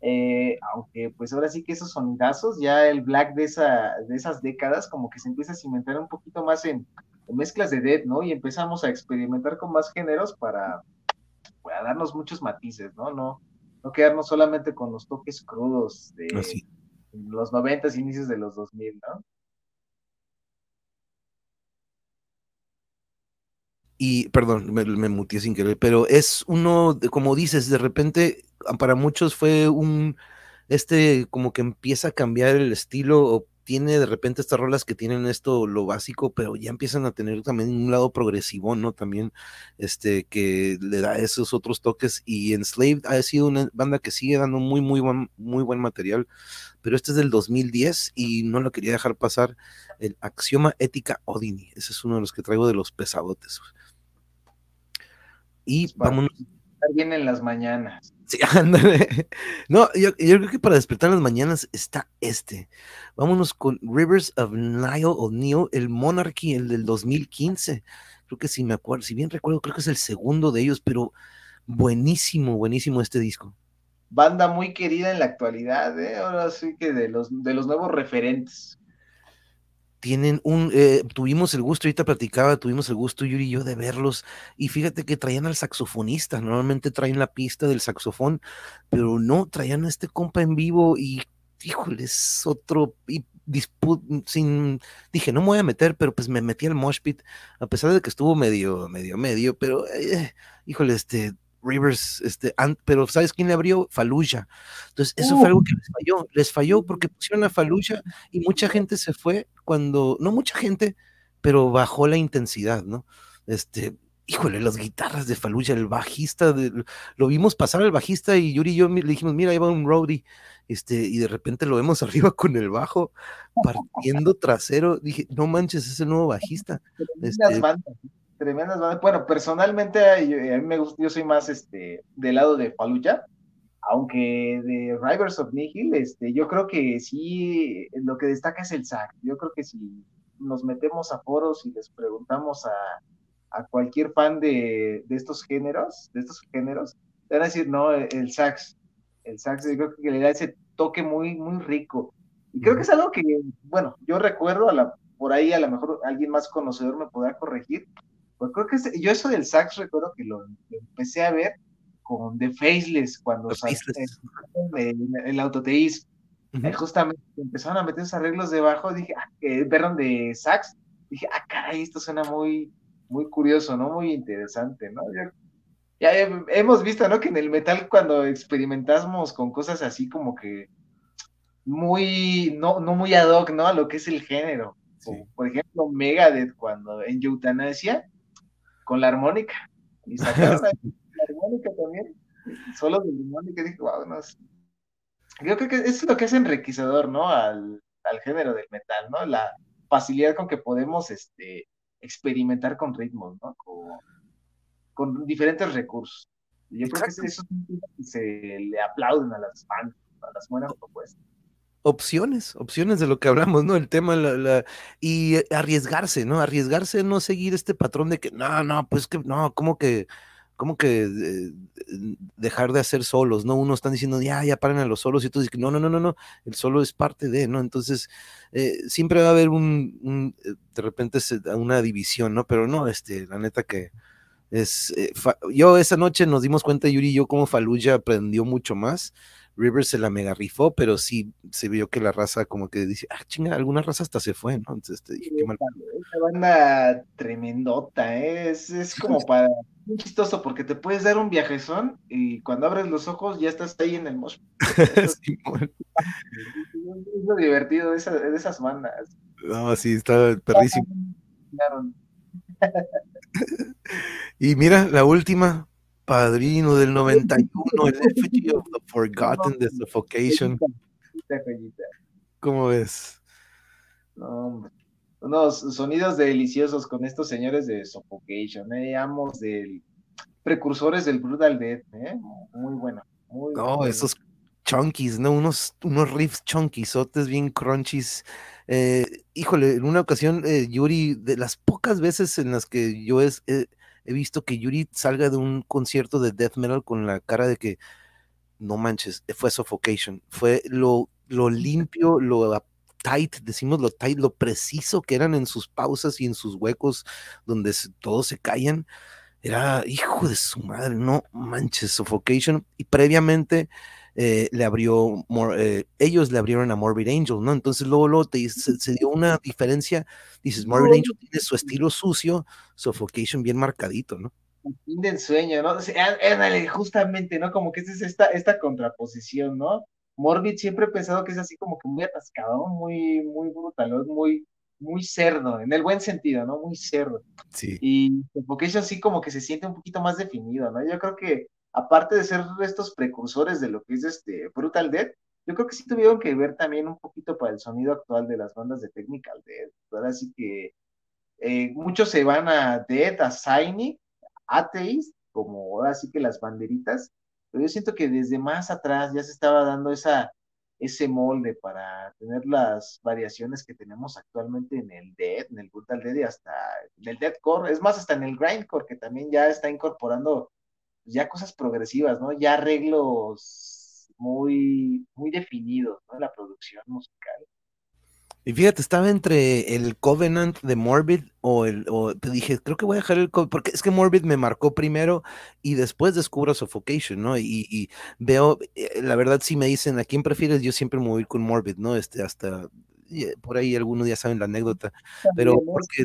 Eh, aunque pues ahora sí que esos sonidazos, ya el black de, esa, de esas décadas como que se empieza a cimentar un poquito más en, mezclas de dead, ¿no? Y empezamos a experimentar con más géneros para, para darnos muchos matices, ¿no? No, no quedarnos solamente con los toques crudos de los noventas, inicios de los 2000, ¿no? Y perdón, me, me sin querer, pero es uno, como dices, de repente para muchos fue un, este como que empieza a cambiar el estilo o tiene de repente estas rolas que tienen esto lo básico, pero ya empiezan a tener también un lado progresivo, ¿no? También este que le da esos otros toques y Enslaved ha sido una banda que sigue dando muy muy buen, muy buen material, pero este es del 2010 y no lo quería dejar pasar el Axioma Ética Odini, ese es uno de los que traigo de los pesadotes. Y vámonos. Estar bien en las mañanas. Sí, ándale. No, yo, creo que para despertar en las mañanas está este. Vámonos con Rivers of Nile o Neo, el Monarchy, el del 2015. Creo que si me acuerdo, si bien recuerdo, creo que es el segundo de ellos, pero buenísimo, buenísimo este disco. Banda muy querida en la actualidad, ¿eh? ahora sí que de los, de los nuevos referentes tienen un, eh, tuvimos el gusto, ahorita platicaba, tuvimos el gusto Yuri y yo de verlos, y fíjate que traían al saxofonista, normalmente traen la pista del saxofón, pero no, traían a este compa en vivo y, híjoles, otro, y sin, dije, no me voy a meter, pero pues me metí al mosh pit, a pesar de que estuvo medio, medio, medio, pero, eh, híjole, este, Rivers, este, pero ¿sabes quién le abrió? Fallujah. Entonces, eso fue algo que les falló, les falló porque pusieron a Fallujah y mucha gente se fue cuando, no mucha gente, pero bajó la intensidad, ¿no? Este, híjole, las guitarras de Fallujah, el bajista, lo vimos pasar al bajista y Yuri y yo le dijimos, mira, ahí va un roadie, este, y de repente lo vemos arriba con el bajo, partiendo trasero, dije, no manches, es el nuevo bajista. Este, tremendas bandas. Bueno, personalmente a mí me gusta, yo soy más este del lado de Fallujah, aunque de Rivers of Nihil, este, yo creo que sí, lo que destaca es el sax. Yo creo que si nos metemos a foros y les preguntamos a, a cualquier fan de, de, estos géneros, de estos géneros, van a decir, no, el, sax, el sax, yo creo que le da ese toque muy, muy rico. Y creo que es algo que, bueno, yo recuerdo, a la, por ahí a lo mejor alguien más conocedor me podrá corregir, pues creo que yo eso del sax recuerdo que lo, empecé a ver con The Faceless cuando el, el autoteísmo. Eh, justamente empezaron a meter esos arreglos debajo, dije, ah, perdón, de sax, dije, ah, caray, esto suena muy, muy curioso, ¿no? Muy interesante, ¿no? Ya, hemos visto, ¿no? Que en el metal cuando experimentamos con cosas así como que muy, no, no muy ad hoc, ¿no? A lo que es el género. por ejemplo, Megadeth cuando en Eutanasia con la armónica. Y sacaron la, armónica también, solo de la armónica, y dije, wow, no Yo creo que eso es lo que es enriquecedor, ¿no? Al, al género del metal, ¿no? La facilidad con que podemos este, experimentar con ritmos, ¿no? Con, con diferentes recursos. Yo creo que eso es que se le aplauden a las bandas, a las buenas propuestas opciones, opciones de lo que hablamos, ¿no? El tema, la, y arriesgarse, ¿no? Arriesgarse, no seguir este patrón de que, no, no, pues que, no, como que, como que eh, dejar de hacer solos, ¿no? Uno están diciendo, ya, ya paren a los solos, y tú dices, no, no, no, no, no, el solo es parte de, ¿no? Entonces, eh, siempre va a haber un, eh, de repente, una división, ¿no? Pero no, este, la neta que es, yo esa noche nos dimos cuenta, Yuri yo, como Faluya aprendió mucho más, Rivers se la mega rifó, pero sí se vio que la raza como que dice, ah, chinga, alguna raza hasta se fue, ¿no? Entonces te dije, qué mal. Esa banda tremendota, ¿eh? es, es como para, muy chistoso, porque te puedes dar un viajezón y cuando abres los ojos ya estás ahí en el mosh. sí, es lo divertido de, de esas bandas. No, sí, está perrísimo. y mira, la última, Padrino del 91, el Effigy of the Forgotten de Suffocation. ¿Cómo ves? No, unos sonidos deliciosos con estos señores de Suffocation, eh, amos del precursores del Brutal Death, eh, muy bueno. Muy no, esos chunkies, ¿no? Unos, unos riffs chunkisotes bien crunchies. Eh, híjole, en una ocasión, eh, Yuri, de las pocas veces en las que yo es, he visto que Yuri salga de un concierto de death metal con la cara de que no manches, fue Suffocation, fue lo, lo limpio, lo tight, decimos lo tight, lo preciso que eran en sus pausas y en sus huecos donde todos se callan. Era hijo de su madre, no manches, Suffocation. Y previamente eh, le abrió, eh, ellos le abrieron a Morbid Angel, ¿no? Entonces luego, luego se, dio una diferencia, dices, Morbid Angel tiene su estilo sucio, Suffocation bien marcadito, ¿no? El fin del sueño, ¿no? justamente, ¿no? Como que es esta, esta contraposición, ¿no? Morbid siempre he pensado que es así como que muy atascado, muy, muy brutal, muy, muy cerdo, en el buen sentido, ¿no? Muy cerdo. Sí. Y Suffocation así como que se siente un poquito más definido, ¿no? Yo creo que aparte de ser estos precursores de lo que es este Brutal Death, yo creo que sí tuvieron que ver también un poquito para el sonido actual de las bandas de Technical Death. Ahora sí que eh, muchos se van a Death, a Cynic, Atheist, como ahora sí que las banderitas, pero yo siento que desde más atrás ya se estaba dando esa, ese molde para tener las variaciones que tenemos actualmente en el Death, en el Brutal Death y hasta en el Deathcore, es más, hasta en el Grindcore, que también ya está incorporando ya cosas progresivas, ¿no? Ya arreglos muy, muy definidos, ¿no? La producción musical. Y fíjate, estaba entre el Covenant de Morbid o el, o te dije, creo que voy a dejar el Covenant, porque es que Morbid me marcó primero y después descubro Suffocation, ¿no? Y, veo, eh, la verdad, si me dicen a quién prefieres, yo siempre me voy con Morbid, ¿no? Este, hasta, eh, por ahí algunos ya saben la anécdota, pero porque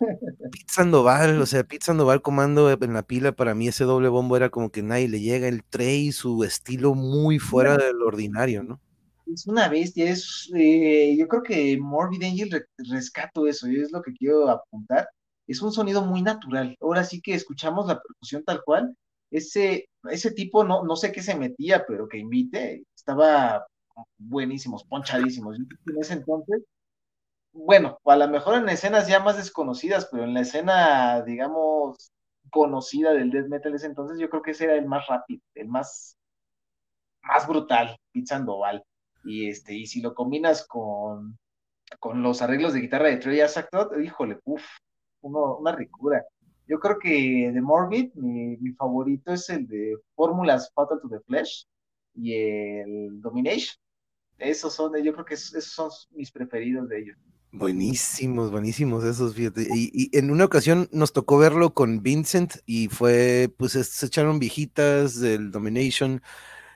Pete Sandoval, o sea, Pete Sandoval comando en la pila, para mí ese doble bombo era como que nadie le llega, el Trey, su estilo muy fuera del ordinario, ¿no? Es una bestia, es, eh, yo creo que Morbid Angel rescato eso, y es lo que quiero apuntar, es un sonido muy natural, ahora sí que escuchamos la percusión tal cual, ese, ese tipo, no, no sé qué se metía, pero que invite, estaba buenísimos, ponchadísimos, en ese entonces bueno, a lo mejor en escenas ya más desconocidas, pero en la escena, digamos, conocida del death metal ese entonces, yo creo que ese era el más rápido, el más, más brutal, Pete Sandoval. Y este, y si lo combinas con, con los arreglos de guitarra de Trey Asactot, híjole, uff, una ricura. Yo creo que de Morbid, mi, mi favorito es el de Fórmulas Fatal to the Flesh y el Domination. Esos son, yo creo que esos son mis preferidos de ellos. Buenísimos, buenísimos esos, fíjate. Y, en una ocasión nos tocó verlo con Vincent y fue, pues se echaron viejitas del Domination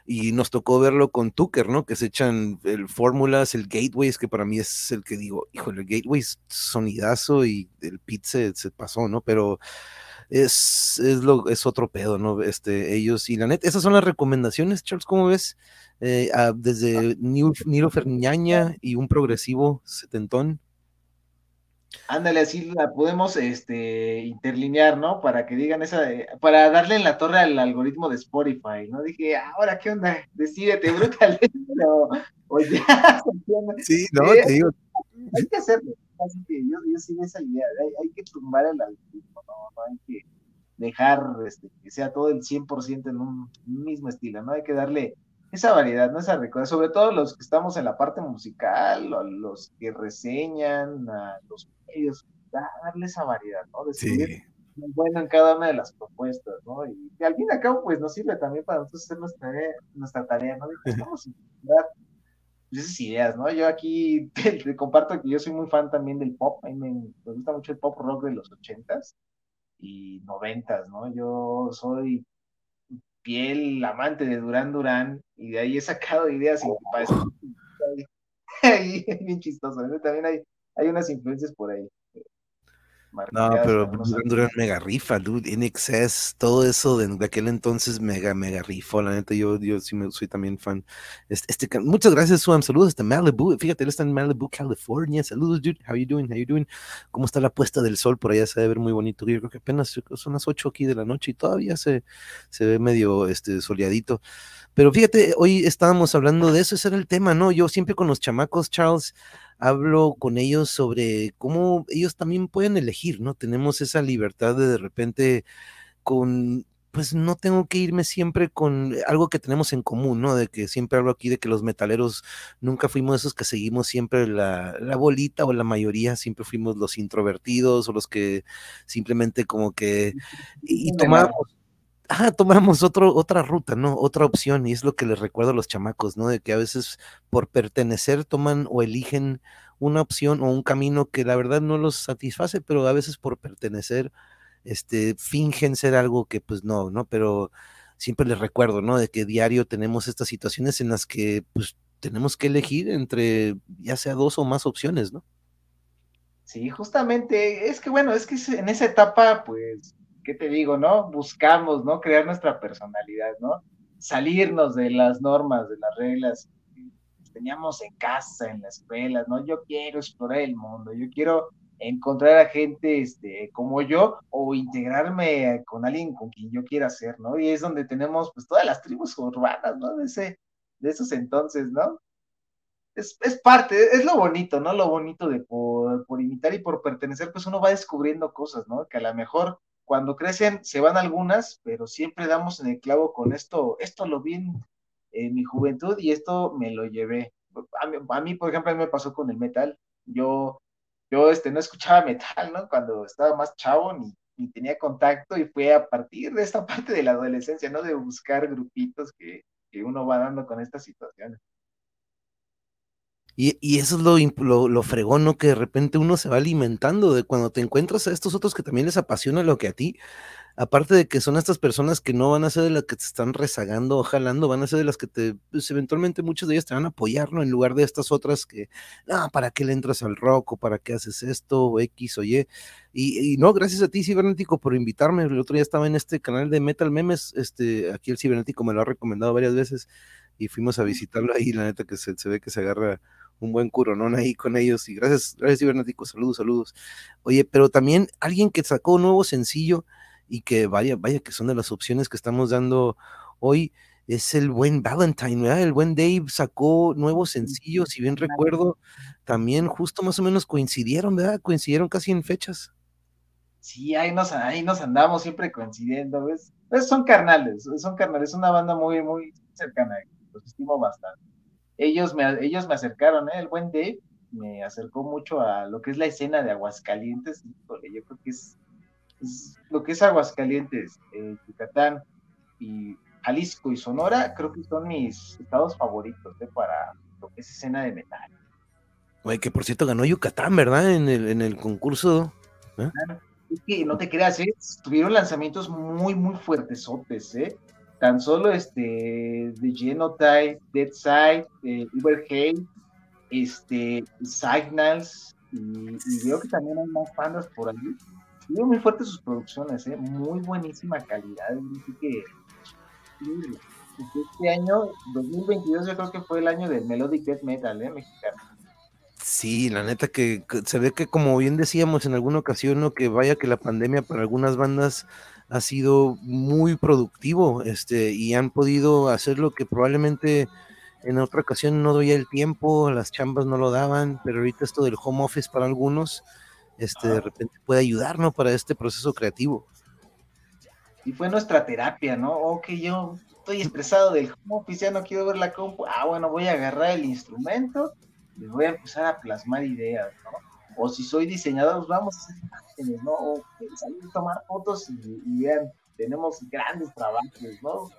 y nos tocó verlo con Tucker, ¿no? Que se echan el Fórmulas, el Gateways, que para mí es el que digo, híjole, el Gateways sonidazo y el Pit se, pasó, ¿no? Pero es, es, lo, es otro pedo, ¿no? Este, ellos y la net, esas son las recomendaciones, Charles, ¿cómo ves? Eh, desde Nilo Ferñaña y un progresivo setentón. Ándale, así la podemos este, interlinear, ¿no? Para que digan esa, para darle en la torre al algoritmo de Spotify, ¿no? Dije, ahora, ¿qué onda? Decídete, brutal, o, o ya. Sí, no, te digo. Hay que hacerlo, así que yo, yo sí esa idea, hay, hay, que tumbar el algoritmo, ¿no? no hay que dejar este, que sea todo el 100% en un mismo estilo, ¿no? Hay que darle esa variedad, ¿no? Esa riqueza, sobre todo los que estamos en la parte musical, los que reseñan, a los medios, darle esa variedad, ¿no? Decidir sí. bueno en cada una de las propuestas, ¿no? Y, y, al fin y al cabo, pues nos sirve también para nosotros hacer nuestra, nuestra tarea, ¿no? Estamos dar esas ideas, ¿no? Yo aquí te, te, comparto que yo soy muy fan también del pop, a mí me, me gusta mucho el pop rock de los ochentas y noventas, ¿no? Yo soy piel amante de Durán Durán y de ahí he sacado ideas y parece bien chistoso. También hay, hay unas influencias por ahí. No, pero Durán Durán mega rifa, dude, NXS, todo eso de, de, aquel entonces mega, mega rifo, la neta, yo, yo sí me, soy también fan. Este, este, muchas gracias, Suam, saludos hasta Malibu, fíjate, él está en Malibu, California, saludos, dude, how you doing, how you doing, cómo está la puesta del sol por allá, se debe ver muy bonito, yo creo que apenas son las 8 aquí de la noche y todavía se, se ve medio, este, soleadito, pero fíjate, hoy estábamos hablando de eso, ese era el tema, ¿no? Yo siempre con los chamacos, Charles, hablo con ellos sobre cómo ellos también pueden elegir, ¿no? Tenemos esa libertad de de repente con, pues no tengo que irme siempre con algo que tenemos en común, ¿no? De que siempre hablo aquí de que los metaleros nunca fuimos esos que seguimos siempre la, la bolita o la mayoría, siempre fuimos los introvertidos o los que simplemente como que... Y, y tomamos ah, tomamos otra ruta, ¿no? Otra opción, y es lo que les recuerdo a los chamacos, ¿no? De que a veces por pertenecer toman o eligen una opción o un camino que la verdad no los satisface, pero a veces por pertenecer, este, fingen ser algo que pues no, ¿no? Pero siempre les recuerdo, ¿no? De que diario tenemos estas situaciones en las que pues tenemos que elegir entre ya sea dos o más opciones, ¿no? Sí, justamente, es que bueno, es que en esa etapa, pues, ¿qué te digo, no? Buscamos, ¿no? Crear nuestra personalidad, ¿no? Salirnos de las normas, de las reglas que teníamos en casa, en la escuela, ¿no? Yo quiero explorar el mundo, yo quiero encontrar a gente este, como yo o integrarme con alguien con quien yo quiera ser, ¿no? Y es donde tenemos pues todas las tribus urbanas, ¿no? De, ese, de esos entonces, ¿no? Es, es, parte, es lo bonito, ¿no? Lo bonito de por, por imitar y por pertenecer, pues uno va descubriendo cosas, ¿no? Que a lo mejor cuando crecen se van algunas, pero siempre damos en el clavo con esto, esto lo vi en, mi juventud y esto me lo llevé. A mí, a mí, por ejemplo, me pasó con el metal. Yo, yo este, no escuchaba metal, ¿no? Cuando estaba más chavo, ni, tenía contacto y fue a partir de esta parte de la adolescencia, ¿no? De buscar grupitos que uno va dando con estas situaciones. Y, y, eso es lo, lo, lo, fregón, ¿no? Que de repente uno se va alimentando de cuando te encuentras a estos otros que también les apasiona lo que a ti. Aparte de que son estas personas que no van a ser de las que te están rezagando o jalando, van a ser de las que te, pues eventualmente muchas de ellas te van a apoyar, ¿no? En lugar de estas otras que, ah, ¿para qué le entras al rock o para qué haces esto o X o Y? Y, y no, gracias a ti, Cibernético, por invitarme. El otro día estaba en este canal de Metal Memes, este, aquí el Cibernético me lo ha recomendado varias veces y fuimos a visitarlo ahí, la neta que se, se ve que se agarra un buen curonón ahí con ellos. Y gracias, gracias Cibernético, saludos, saludos. Oye, pero también alguien que sacó un nuevo sencillo y que vaya, vaya, que son de las opciones que estamos dando hoy, es el buen Valentine, ¿verdad? El buen Dave sacó nuevos sencillos, si bien recuerdo, también justo más o menos coincidieron, ¿verdad? Coincidieron casi en fechas. Sí, ahí nos, ahí nos andamos siempre coincidiendo, ¿ves? Pues son carnales, son carnales, es una banda muy, muy cercana, los estimo bastante ellos me, ellos me acercaron, ¿eh? el buen Dave me acercó mucho a lo que es la escena de Aguascalientes. Híjole, yo creo que es, es, lo que es Aguascalientes, eh, Yucatán y Jalisco y Sonora, creo que son mis estados favoritos ¿eh? para lo que es escena de metal. Güey, que por cierto ganó Yucatán, ¿verdad? En el, en el concurso. ¿eh? Es que no te creas, ¿eh? tuvieron lanzamientos muy, muy fuertesotes, ¿eh? Tan solo este de Genotype, Deadside, eh, Uberhate, este, Signals, y, y, veo que también hay más bandas por ahí. Y muy fuertes sus producciones, ¿eh? muy buenísima calidad. Así que este año, 2022, yo creo que fue el año del Melodic Death Metal ¿eh? mexicano. Sí, la neta que, se ve que como bien decíamos en alguna ocasión, ¿no? que vaya que la pandemia para algunas bandas ha sido muy productivo, este, y han podido hacer lo que probablemente en otra ocasión no doy el tiempo, las chambas no lo daban, pero ahorita esto del home office para algunos, este, de repente puede ayudarnos para este proceso creativo. Y fue nuestra terapia, ¿no? Ok, yo estoy estresado del home office, ya no quiero ver la compu, ah, bueno, voy a agarrar el instrumento y voy a empezar a plasmar ideas, ¿no? O si soy diseñador, pues vamos a hacer imágenes, ¿no? O salir a tomar fotos y, y vean, tenemos grandes trabajos, ¿no?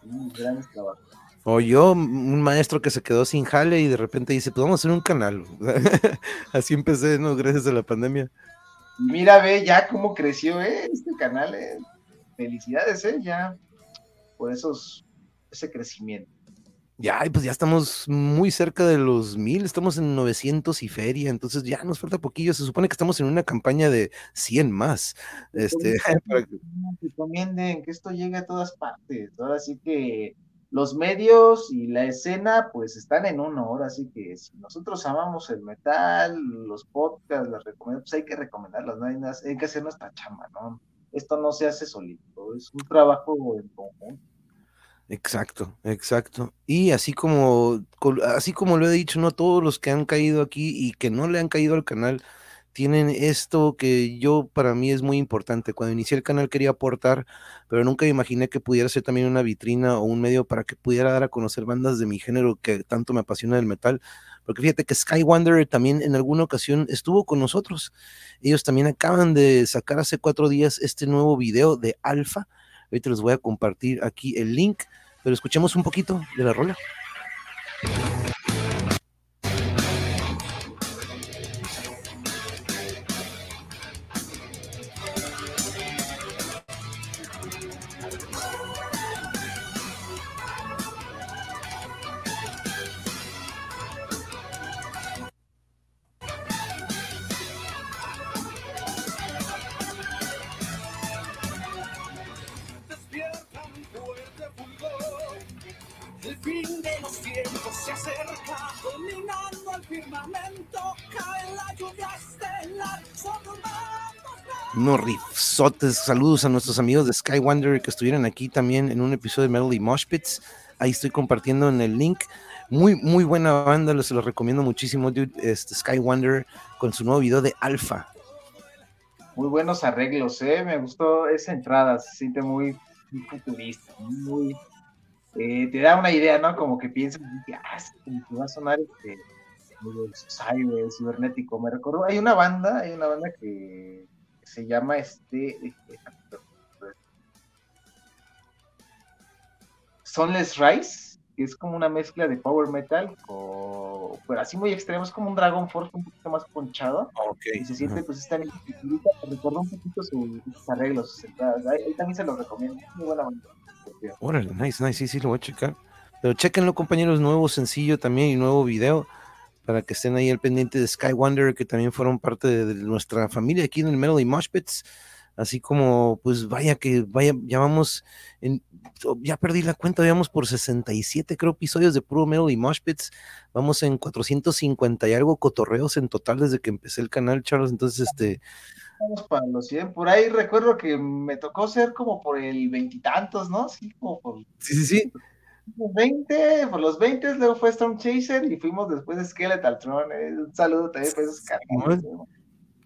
Tenemos grandes trabajos. O yo, un maestro que se quedó sin jale y de repente dice, pues vamos a hacer un canal. Así empecé, ¿no? Gracias a la pandemia. Mira, ve ya cómo creció ¿eh? este canal. ¿eh? Felicidades, ¿eh? Ya por esos, ese crecimiento. Ya, pues ya estamos muy cerca de los mil, estamos en 900 y feria, entonces ya nos falta poquillo. Se supone que estamos en una campaña de 100 más. Este, para que recomienden que esto llegue a todas partes. Ahora sí que los medios y la escena pues están en uno, ahora sí que si nosotros amamos el metal, los podcasts, las recomendaciones, pues hay que recomendarlas, ¿no? hay, que hacer nuestra chamba, ¿no? Esto no se hace solito, es un trabajo en conjunto. Exacto, exacto. Y así como, así como lo he dicho, no todos los que han caído aquí y que no le han caído al canal, tienen esto que yo para mí es muy importante. Cuando inicié el canal quería aportar, pero nunca imaginé que pudiera ser también una vitrina o un medio para que pudiera dar a conocer bandas de mi género que tanto me apasiona el metal. Porque fíjate que Sky Wanderer también en alguna ocasión estuvo con nosotros. Ellos también acaban de sacar hace cuatro días este nuevo video de Alfa. Ahorita les voy a compartir aquí el link, pero escuchemos un poquito de la rola. Unos riffsotes. Saludos a nuestros amigos de Sky Wanderer que estuvieron aquí también en un episodio de Mosh Pits. Ahí estoy compartiendo en el link. Muy, muy buena banda, se los recomiendo muchísimo, dude. Este, Sky Wanderer con su nuevo video de Alpha. Muy buenos arreglos, ¿eh? Me gustó esa entrada, se siente muy, futurista, muy. Eh, te da una idea, ¿no? Como que piensas, ah, que va a sonar este. Cyber, cibernético. Me recuerdo, hay una banda, hay una banda que se llama este, Sunless Rise, que es como una mezcla de power metal, con, pero así muy extremo, es como un Dragon Force un poquito más ponchado. Y se siente, pues, esta recordó un poquito sus, arreglos, sus entradas. Ahí, también se los recomiendo, muy buena banda. Órale, nice, nice, sí, sí, lo voy a checar. Pero chequenlo, compañeros, nuevo sencillo también y nuevo video para que estén ahí al pendiente de Sky Wonder, que también fueron parte de, nuestra familia aquí en el Melody Moshpits. Así como, pues vaya que, vaya, ya vamos, en, ya perdí la cuenta, vamos por 67, creo, episodios de puro Melody Moshpits. Vamos en 450 y algo cotorreos en total desde que empecé el canal, Charles. Entonces, este. Vamos para los 100. Por ahí recuerdo que me tocó ser como por el veintitantos, ¿no? Sí, como por. Sí, sí, sí. 20, por los 20 luego fue Storm Chaser y fuimos después de Skeletal Throne. Eh, un saludo también por esos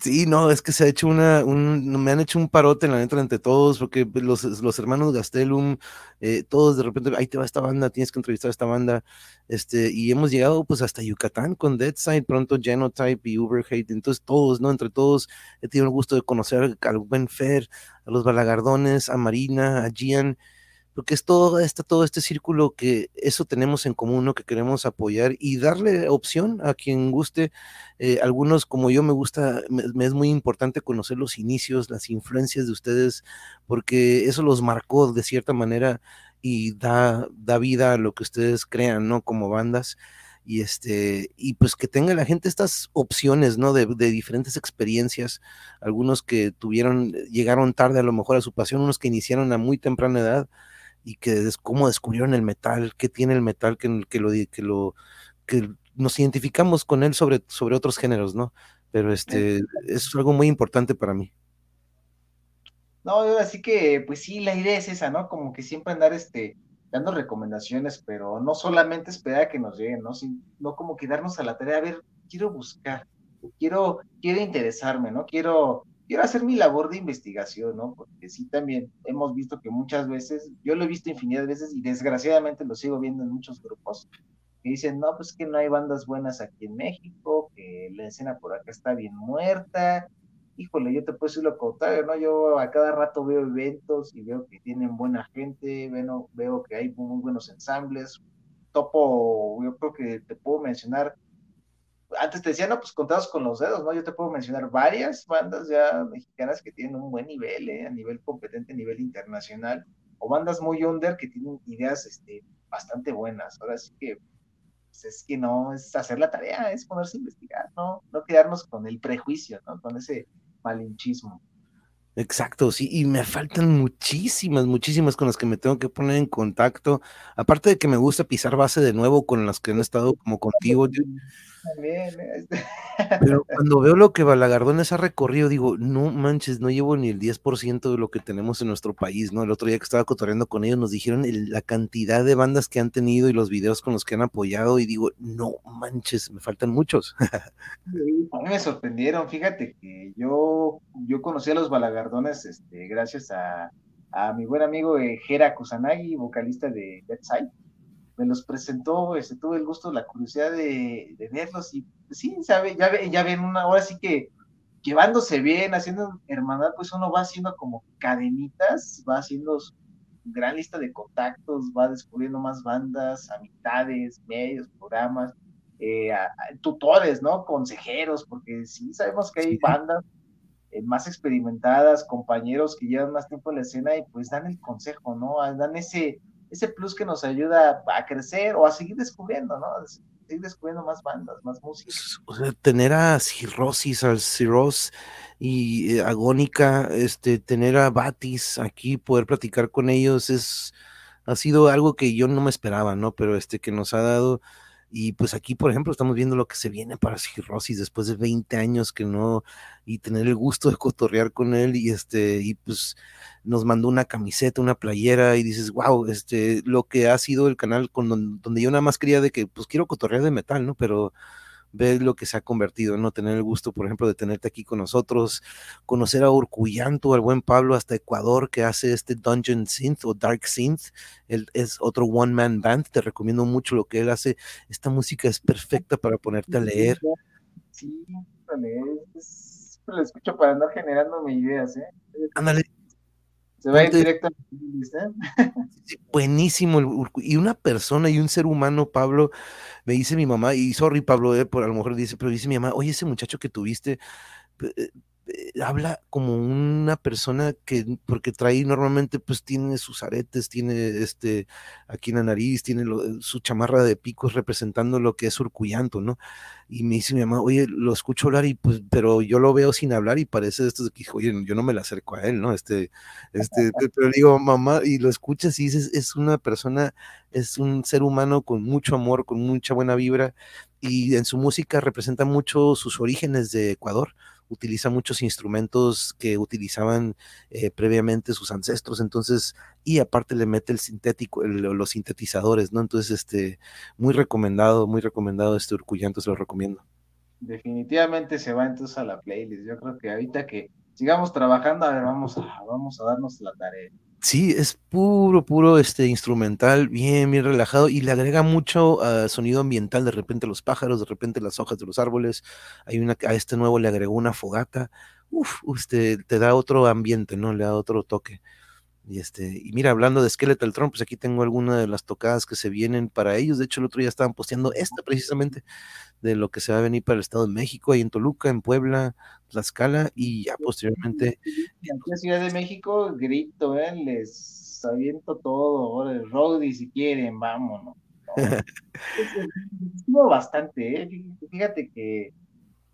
Sí, no, es que se ha hecho una, un, me han hecho un parote en la neta entre todos, porque los, los hermanos Gastelum, eh, todos de repente, ahí te va esta banda, tienes que entrevistar a esta banda, este, y hemos llegado pues hasta Yucatán con Deadside, pronto Genotype y Uberhate, entonces todos, ¿no? Entre todos he tenido el gusto de conocer al buen Fer, a los Balagardones, a Marina, a Gian, porque es todo, está todo este círculo que eso tenemos en común, ¿no? que queremos apoyar y darle opción a quien guste. Eh, algunos, como yo, me gusta, me, es muy importante conocer los inicios, las influencias de ustedes, porque eso los marcó de cierta manera y da, da vida a lo que ustedes crean, ¿no? Como bandas y este y pues que tenga la gente estas opciones no de, de, diferentes experiencias algunos que tuvieron llegaron tarde a lo mejor a su pasión unos que iniciaron a muy temprana edad y que es cómo descubrieron el metal, qué tiene el metal que, que lo que lo que nos identificamos con él sobre, sobre otros géneros, ¿no? Pero este, es algo muy importante para mí. No, así que, pues sí, la idea es esa, ¿no? Como que siempre andar, este, dando recomendaciones, pero no solamente esperar a que nos lleguen, ¿no? Sino como que darnos a la tarea, a ver, quiero buscar, quiero, quiero interesarme, ¿no? Quiero, quiero hacer mi labor de investigación, ¿no? Porque sí también hemos visto que muchas veces, yo lo he visto infinidad de veces y desgraciadamente lo sigo viendo en muchos grupos, que dicen, no, pues que no hay bandas buenas aquí en México, que la escena por acá está bien muerta, híjole, yo te puedo decir lo contrario, ¿no? Yo a cada rato veo eventos y veo que tienen buena gente, veo, veo que hay muy buenos ensambles, topo, yo creo que te puedo mencionar, antes te decía, no, pues contados con los dedos, ¿no? Yo te puedo mencionar varias bandas ya mexicanas que tienen un buen nivel, ¿eh? A nivel competente, a nivel internacional, o bandas muy under que tienen ideas, este, bastante buenas. Ahora sí que pues, es que no es hacer la tarea, es ponerse a investigar, ¿no? No quedarnos con el prejuicio, ¿no? Con ese malinchismo. Exacto, sí, y me faltan muchísimas, muchísimas con las que me tengo que poner en contacto. Aparte de que me gusta pisar base de nuevo con las que han estado como contigo. También, este. Pero cuando veo lo que Balagardones ha recorrido, digo, no manches, no llevo ni el 10% de lo que tenemos en nuestro país, ¿no? El otro día que estaba cotorreando con ellos nos dijeron la cantidad de bandas que han tenido y los videos con los que han apoyado y digo, no manches, me faltan muchos. a mí me sorprendieron, fíjate que yo, yo conocí a los Balagardones este, gracias a, a mi buen amigo eh, Jera Kusanagi, vocalista de Dead Side me los presentó, este, tuve el gusto, la curiosidad de, verlos y pues, sí, sabe, ya, ya ven una, ahora sí que llevándose bien, haciendo hermandad, pues uno va haciendo como cadenitas, va haciendo gran lista de contactos, va descubriendo más bandas, amistades, medios, programas, eh, tutores, ¿no? Consejeros, porque sí sabemos que hay bandas eh, más experimentadas, compañeros que llevan más tiempo en la escena y pues dan el consejo, ¿no? Dan ese, ese plus que nos ayuda a crecer o a seguir descubriendo, ¿no? seguir descubriendo más bandas, más música. O sea, tener a Cirrosis, al Cirros y eh, Agónica, este, tener a Batis aquí, poder platicar con ellos es, ha sido algo que yo no me esperaba, ¿no? Pero este, que nos ha dado, y pues aquí, por ejemplo, estamos viendo lo que se viene para Cirrosis después de 20 años que no, y tener el gusto de cotorrear con él, y este, y pues nos mandó una camiseta, una playera y dices, wow, este, lo que ha sido el canal con donde, yo nada más quería de que, pues quiero cotorrear de metal, ¿no? Pero ver lo que se ha convertido, ¿no? Tener el gusto, por ejemplo, de tenerte aquí con nosotros, conocer a Urcuyanto, al buen Pablo hasta Ecuador, que hace este Dungeon Synth o Dark Synth, él es otro one man band, te recomiendo mucho lo que él hace, esta música es perfecta para ponerte a leer. Sí, es, lo escucho para andar generándome ideas, ¿eh? Ándale, se va directo Buenísimo. Y una persona y un ser humano, Pablo, me dice mi mamá, y sorry, Pablo, eh, por a lo mejor dice, pero dice mi mamá, oye, ese muchacho que tuviste, eh, eh, habla como una persona que, porque trae normalmente, pues tiene sus aretes, tiene este, aquí en la nariz, tiene su chamarra de picos representando lo que es Urcuyanto, ¿no? Y me dice mi mamá, oye, lo escucho hablar y pues, pero yo lo veo sin hablar y parece esto de que, oye, yo no me le acerco a él, ¿no? Este, este, pero digo, mamá, y lo escuchas y dices, es una persona, es un ser humano con mucho amor, con mucha buena vibra y en su música representa mucho sus orígenes de Ecuador utiliza muchos instrumentos que utilizaban eh, previamente sus ancestros, entonces, y aparte le mete el sintético, los sintetizadores, ¿no? Entonces, este, muy recomendado, muy recomendado este Urcuyanto, se lo recomiendo. Definitivamente se va entonces a la playlist. Yo creo que ahorita que sigamos trabajando, a ver, vamos a, vamos a darnos la tarea. Sí, es puro, puro este instrumental, bien, bien relajado y le agrega mucho uh, sonido ambiental, de repente los pájaros, de repente las hojas de los árboles. Hay una, a este nuevo le agregó una fogata. Uf, usted te da otro ambiente, ¿no? Le da otro toque. Y este, y mira, hablando de Skeletal Tron, pues aquí tengo algunas de las tocadas que se vienen para ellos. De hecho, el otro día estaban posteando esta precisamente de lo que se va a venir para el Estado de México, ahí en Toluca, en Puebla, Tlaxcala, y ya posteriormente. En la Ciudad de México, grito, ¿eh? les aviento todo, ahora el si quieren, vámonos. Estuvo bastante, ¿eh? Fíjate que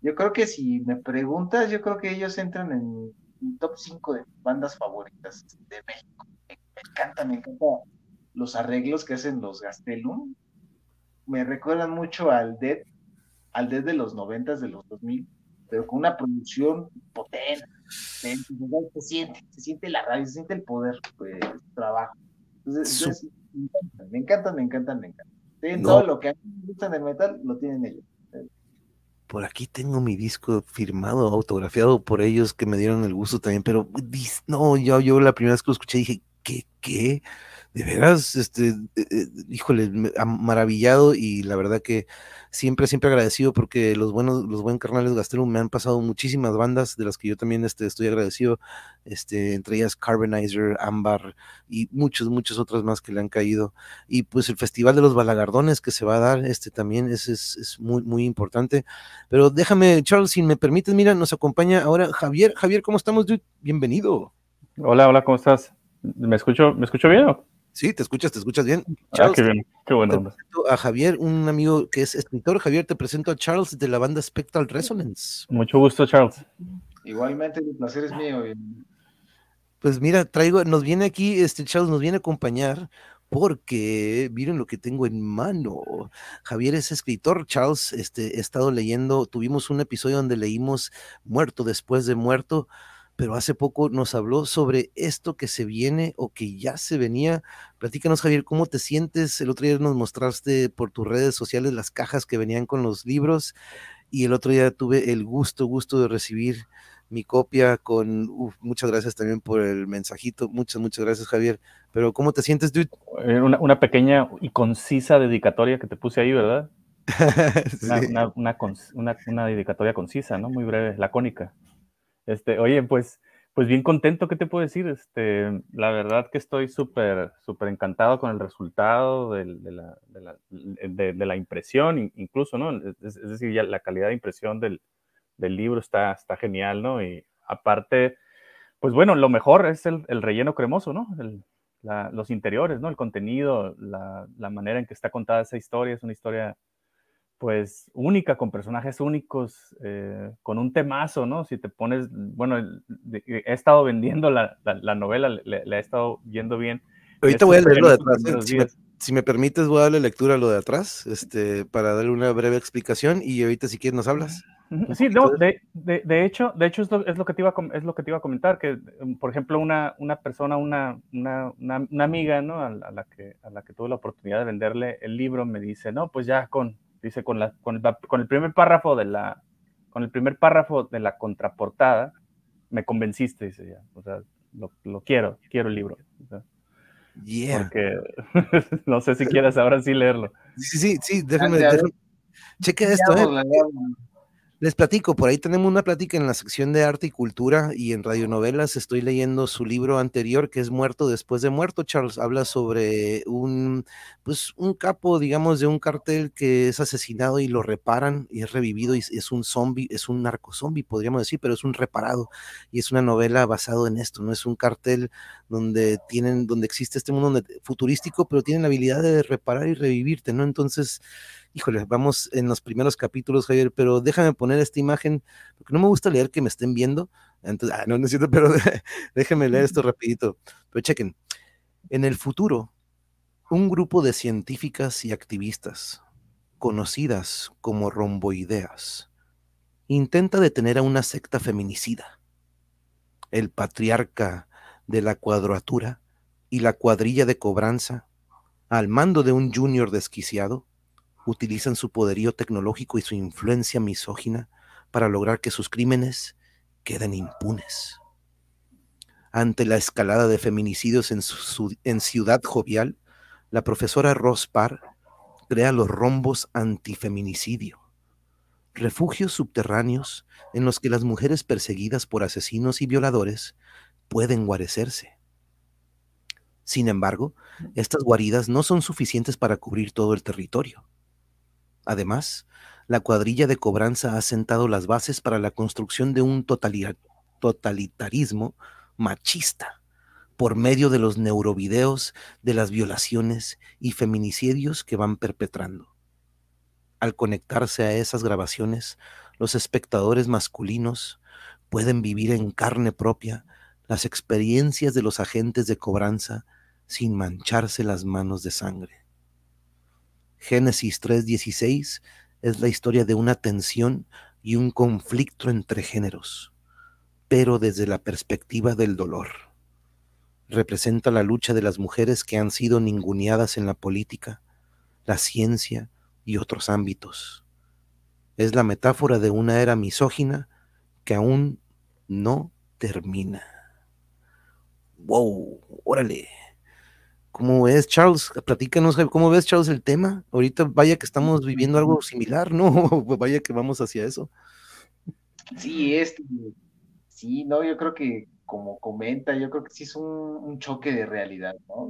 yo creo que si me preguntas, yo creo que ellos entran en top 5 de bandas favoritas de México. Me, encanta, me encanta los arreglos que hacen los Gastelum. Me recuerdan mucho al Dead al Dead de los noventas, de los 2000, pero con una producción potente. Se siente, se siente la radio, se siente el poder pues, trabajo. Entonces, me encantan, me encantan, me encantan. Todo lo que a mí me gusta en el metal lo tienen ellos. Por aquí tengo mi disco firmado, autografiado por ellos que me dieron el gusto también, pero no, yo, yo la primera vez que lo escuché dije, ¿qué? ¿Qué? De veras, este, eh, eh, híjole, maravillado y la verdad que siempre, siempre agradecido porque los buenos, los buen carnales Gastelum me han pasado muchísimas bandas de las que yo también este, estoy agradecido, este, entre ellas Carbonizer, Ambar y muchos, muchos otras más que le han caído. Y pues el Festival de los Balagardones que se va a dar, este también es, es, es muy, muy importante. Pero déjame, Charles, si me permites, mira, nos acompaña ahora Javier. Javier, ¿cómo estamos, Bienvenido. Hola, hola, ¿cómo estás? ¿Me escucho, ¿me escucho bien? Sí, te escuchas, te escuchas bien. ah, qué bien, qué bueno. A Javier, un amigo que es escritor. Javier, te presento a Charles de la banda Spectral Resonance. Mucho gusto, Charles. Igualmente, el placer es mío. Pues mira, traigo, nos viene aquí, este Charles nos viene a acompañar porque miren lo que tengo en mano. Javier es escritor, Charles, este, he estado leyendo, tuvimos un episodio donde leímos Muerto después de Muerto, pero hace poco nos habló sobre esto que se viene o que ya se venía. Platícanos, Javier, ¿cómo te sientes? El otro día nos mostraste por tus redes sociales las cajas que venían con los libros y el otro día tuve el gusto, gusto de recibir mi copia con, muchas gracias también por el mensajito, muchas, muchas gracias, Javier. Pero ¿cómo te sientes, dude? Eh, una, una pequeña y concisa dedicatoria que te puse ahí, ¿verdad? una, una, una dedicatoria concisa, ¿no? Muy breve, lacónica. Este, oye, pues, pues bien contento, ¿qué te puedo decir? Este, la verdad que estoy súper, súper encantado con el resultado de, la, la, impresión, incluso, ¿no? Es, decir, ya la calidad de impresión del, libro está, genial, ¿no? Y aparte, pues bueno, lo mejor es el, relleno cremoso, ¿no? los interiores, ¿no? El contenido, la, la, manera en que está contada esa historia, es una historia pues única, con personajes únicos, eh, con un temazo, ¿no? Si te pones, bueno, he estado vendiendo la, novela, le, he estado yendo bien. Ahorita voy a leer lo de atrás. ¿eh? Si me, permites, voy a darle lectura a lo de atrás, este, para darle una breve explicación y ahorita si quieres nos hablas. Sí, no, de, de, hecho, de hecho es lo, es lo, que te iba a, es lo que te iba a comentar, que mm, por ejemplo una, una persona, una, una, una, amiga, ¿no? A, la que, a la que tuve la oportunidad de venderle el libro, me dice, no, pues ya con, dice con, la, con, el, primer párrafo de la, con el primer párrafo de la contraportada, me convenciste, dice ya, o sea, lo, quiero, quiero el libro. Porque no sé si quieres ahora sí leerlo. Sí, sí, sí, déjame, déjame. Cheque esto, eh. Les platico, por ahí tenemos una plática en la sección de arte y cultura y en radionovelas estoy leyendo su libro anterior que es Muerto después de muerto. Charles habla sobre un, pues un capo, digamos, de un cartel que es asesinado y lo reparan y es revivido y es un zombie, es un narco zombie, podríamos decir, pero es un reparado y es una novela basado en esto, no es un cartel donde tienen, donde existe este mundo futurístico, pero tienen la habilidad de reparar y revivirte, ¿no? Entonces, híjole, vamos en los primeros capítulos, Javier, pero déjame poner esta imagen, porque no me gusta leer que me estén viendo. Entonces, ah, no necesito, pero déjenme leer esto rapidito. Pero chequen, en el futuro, un grupo de científicas y activistas, conocidas como romboideas, intenta detener a una secta feminicida. El patriarca de la cuadratura y la cuadrilla de cobranza, al mando de un junior desquiciado, utilizan su poderío tecnológico y su influencia misógina para lograr que sus crímenes queden impunes. Ante la escalada de feminicidios en, en Ciudad Jovial, la profesora Ross Parr crea los rombos antifeminicidio, refugios subterráneos en los que las mujeres perseguidas por asesinos y violadores pueden guarecerse. Sin embargo, estas guaridas no son suficientes para cubrir todo el territorio. Además, la cuadrilla de cobranza ha sentado las bases para la construcción de un totalitarismo machista por medio de los neurovideos de las violaciones y feminicidios que van perpetrando. Al conectarse a esas grabaciones, los espectadores masculinos pueden vivir en carne propia las experiencias de los agentes de cobranza sin mancharse las manos de sangre. Génesis 3:16 es la historia de una tensión y un conflicto entre géneros, pero desde la perspectiva del dolor. Representa la lucha de las mujeres que han sido ninguneadas en la política, la ciencia y otros ámbitos. Es la metáfora de una era misógina que aún no termina. ¡Wow! ¡Órale! ¿Cómo ves, Charles? Platícanos, ¿cómo ves, Charles, el tema? Ahorita vaya que estamos viviendo algo similar, ¿no? vaya que vamos hacia eso. Sí, este, sí, no, yo creo que como comenta, yo creo que sí es un, choque de realidad, ¿no?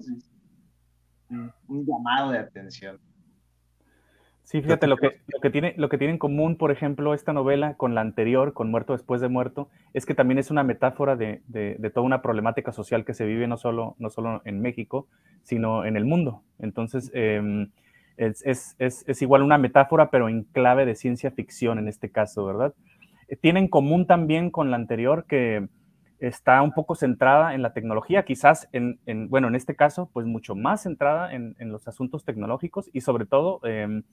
un llamado de atención. Sí, fíjate, lo que, lo, que tiene, lo que tiene en común, por ejemplo, esta novela con la anterior, con Muerto después de muerto, es que también es una metáfora de, toda una problemática social que se vive no solo, no solo en México, sino en el mundo. Entonces, em, es, igual una metáfora, pero en clave de ciencia ficción en este caso, ¿verdad? Eh, tiene en común también con la anterior que está un poco centrada en la tecnología, quizás en, bueno, en este caso, pues mucho más centrada en, los asuntos tecnológicos y sobre todo em,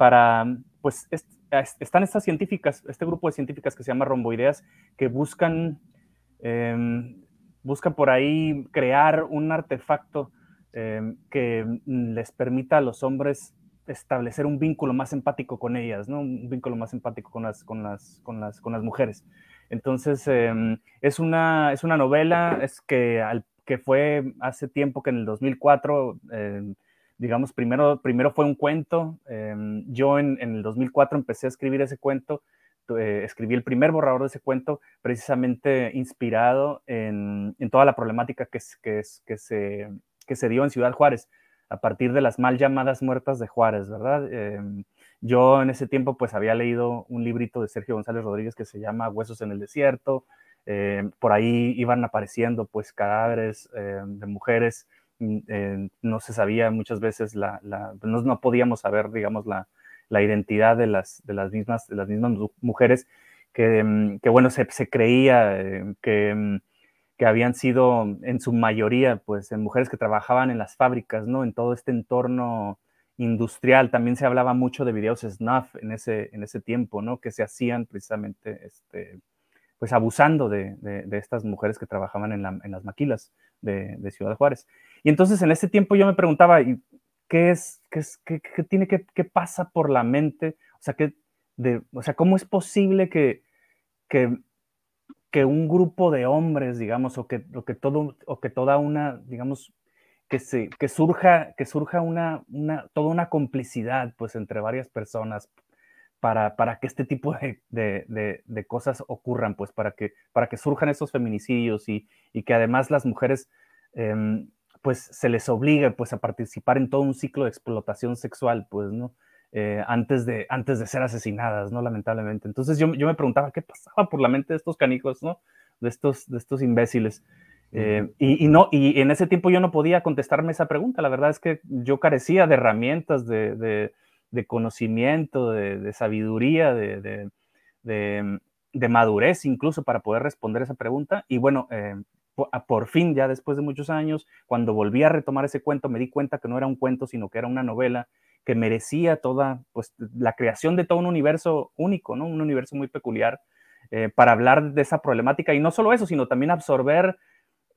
para, pues, están estas científicas, este grupo de científicas que se llama Romboideas, que buscan, em, buscan por ahí crear un artefacto em, que les permita a los hombres establecer un vínculo más empático con ellas, ¿no? Un vínculo más empático con las, con las, con las, con las mujeres. Entonces, em, es, una, es una novela es que, al, que fue hace tiempo que en el 2004 digamos, primero, primero fue un cuento. Em, yo en, el 2004 empecé a escribir ese cuento, eh, escribí el primer borrador de ese cuento precisamente inspirado en, toda la problemática que, que, se, que se dio en Ciudad Juárez a partir de las mal llamadas muertas de Juárez, ¿verdad? Em, yo en ese tiempo pues había leído un librito de Sergio González Rodríguez que se llama Huesos en el Desierto. Em, por ahí iban apareciendo pues cadáveres de mujeres eh, no se sabía muchas veces, la, no, podíamos saber, digamos, la, identidad de las, de las, mismas, de las mismas mujeres que, mm, que bueno, se, creía eh, que, mm, que, habían sido en su mayoría, pues, mujeres que trabajaban en las fábricas, ¿no? En todo este entorno industrial. También se hablaba mucho de videos snuff en ese, en ese tiempo, ¿no? Que se hacían precisamente, este, pues, abusando de, de, estas mujeres que trabajaban en, en las maquilas de, de Ciudad Juárez. Y entonces en ese tiempo yo me preguntaba, ¿qué es, qué, es, qué, tiene, qué, qué, pasa por la mente? O sea, que de, o sea ¿cómo es posible que, que, que, un grupo de hombres, digamos, o que, o que, todo, o que toda una, digamos, que, se, que surja, que surja una, una, toda una complicidad, pues, entre varias personas para, para que este tipo de, de, de, cosas ocurran, pues, para que, para que surjan esos feminicidios y, y que además las mujeres... Eh, pues se les obliga pues a participar en todo un ciclo de explotación sexual, pues, ¿no? Eh, antes, de, antes de ser asesinadas, ¿no? Lamentablemente. Entonces yo, yo, me preguntaba qué pasaba por la mente de estos canijos, ¿no? De estos, de estos imbéciles. Eh, y, no, y en ese tiempo yo no podía contestarme esa pregunta. La verdad es que yo carecía de herramientas, de, de, de conocimiento, de, sabiduría, de, madurez incluso para poder responder esa pregunta. Y bueno, eh, por fin, ya después de muchos años, cuando volví a retomar ese cuento, me di cuenta que no era un cuento, sino que era una novela que merecía toda, pues, la creación de todo un universo único, ¿no? Un universo muy peculiar eh, para hablar de esa problemática. Y no solo eso, sino también absorber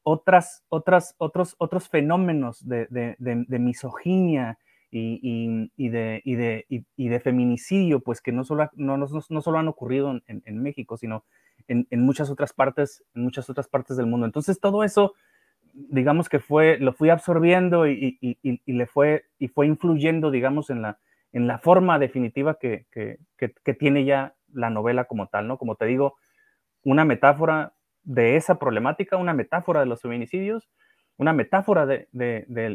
otras, otras, otros, otros fenómenos de, de, misoginia y, y, de, de, y, de, feminicidio, pues que no solo, no, no, no solo han ocurrido en, en México, sino en, muchas otras partes, en muchas otras partes del mundo. Entonces todo eso, digamos que fue, lo fui absorbiendo y, le fue, y fue influyendo, digamos, en la, en la forma definitiva que, tiene ya la novela como tal, ¿no? Como te digo, una metáfora de esa problemática, una metáfora de los feminicidios, una metáfora de,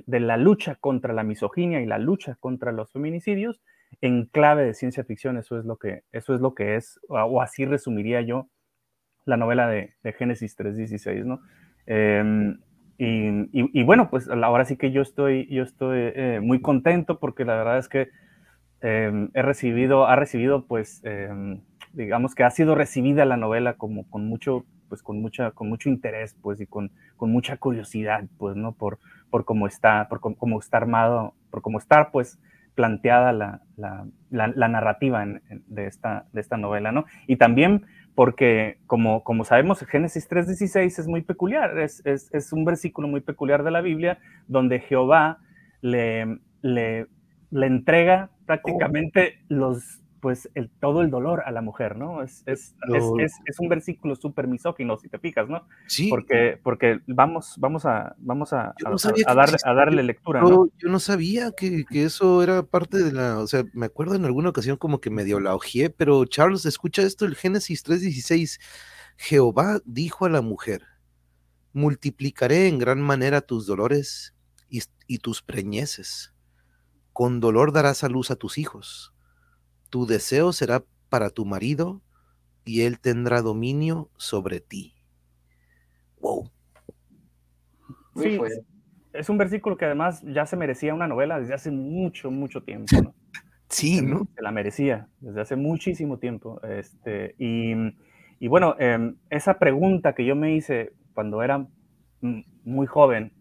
la lucha contra la misoginia y la lucha contra los feminicidios en clave de ciencia ficción, eso es lo que, eso es, lo que es o así resumiría yo la novela de, Génesis 3.16, ¿no? Em, y, bueno, pues ahora sí que yo estoy, yo estoy eh, muy contento porque la verdad es que em, he recibido, ha recibido, pues, em, digamos que ha sido recibida la novela como con mucho, pues, con mucha, con mucho interés, pues, y con, con mucha curiosidad, pues, ¿no? Por, por cómo está, por cómo está armado, por cómo está, pues, planteada la, narrativa de, esta, de esta novela, ¿no? Y también porque, como, como sabemos, Génesis 3.16 es muy peculiar, es, un versículo muy peculiar de la Biblia, donde Jehová le, le, le entrega prácticamente los, pues el, todo el dolor a la mujer, ¿no? Es, es, es, es un versículo súper misógino, si te fijas, ¿no? Sí. Porque, porque vamos, vamos a, vamos a, a, darle, a, darle, lectura, ¿no? Yo no sabía que, que, eso era parte de la, o sea, me acuerdo en alguna ocasión como que medio la ojeé, pero Charles, escucha esto, el Génesis 3.16, Jehová dijo a la mujer, multiplicaré en gran manera tus dolores y, y tus preñeces, con dolor darás a luz a tus hijos tu deseo será para tu marido y él tendrá dominio sobre ti. Wow. Sí, es un versículo que además ya se merecía una novela desde hace mucho, mucho tiempo. ¿no? sí, ¿no? Se la merecía desde hace muchísimo tiempo. Este, y, bueno, em, esa pregunta que yo me hice cuando era muy joven,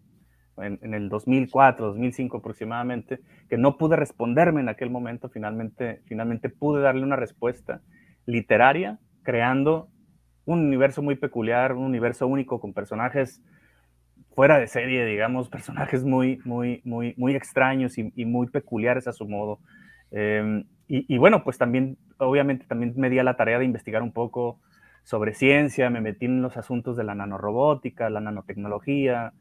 en, el 2004, 2005 aproximadamente, que no pude responderme en aquel momento, finalmente, finalmente pude darle una respuesta literaria, creando un universo muy peculiar, un universo único con personajes fuera de serie, digamos, personajes muy, muy, muy, muy extraños y, muy peculiares a su modo. Em, y, y, bueno, pues también, obviamente, también me di a la tarea de investigar un poco sobre ciencia, me metí en los asuntos de la nanorobótica, la nanotecnología,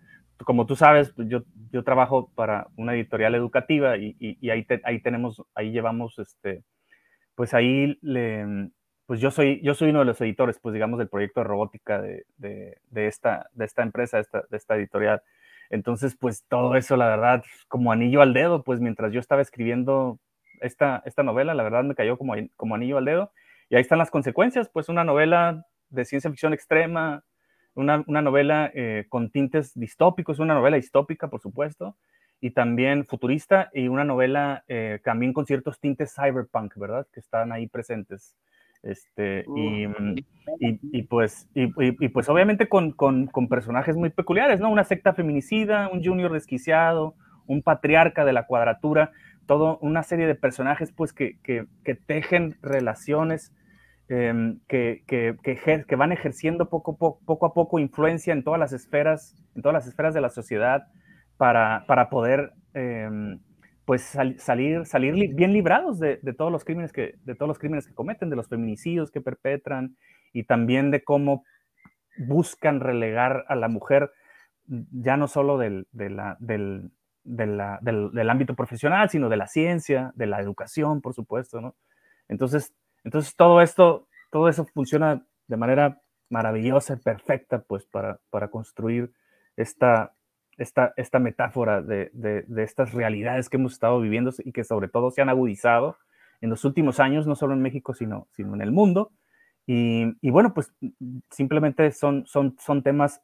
como tú sabes, pues, yo, yo trabajo para una editorial educativa y, y, ahí, ahí tenemos, ahí llevamos, este, pues ahí, le, pues yo soy, yo soy uno de los editores, pues digamos, del proyecto de robótica de, de, de esta, de esta empresa, esta, de esta editorial. Entonces, pues todo eso, la verdad, como anillo al dedo, pues mientras yo estaba escribiendo esta, esta novela, la verdad me cayó como, como anillo al dedo. Y ahí están las consecuencias, pues una novela de ciencia ficción extrema, una, novela eh, con tintes distópicos, una novela distópica, por supuesto, y también futurista, y una novela eh, también con ciertos tintes cyberpunk, ¿verdad? Que están ahí presentes. Este, y, mm, y, pues, y, pues obviamente con, con, con, personajes muy peculiares, ¿no? Una secta feminicida, un junior desquiciado, un patriarca de la cuadratura, todo una serie de personajes pues que, que, que tejen relaciones Em, que, que, que, van ejerciendo poco, poco, a poco influencia en todas las esferas, en todas las esferas de la sociedad para, para poder em, pues salir, salir bien librados de, de, todos los crímenes que, de todos los crímenes que cometen, de los feminicidios que perpetran y también de cómo buscan relegar a la mujer ya no solo del, de del, del, del, ámbito profesional, sino de la ciencia, de la educación, por supuesto, ¿no? Entonces, entonces, todo esto, todo eso funciona de manera maravillosa y perfecta, pues, para, para construir esta, esta, esta metáfora de, de, estas realidades que hemos estado viviendo y que sobre todo se han agudizado en los últimos años, no solo en México, sino, sino en el mundo. Y, y bueno, pues simplemente son, son, son temas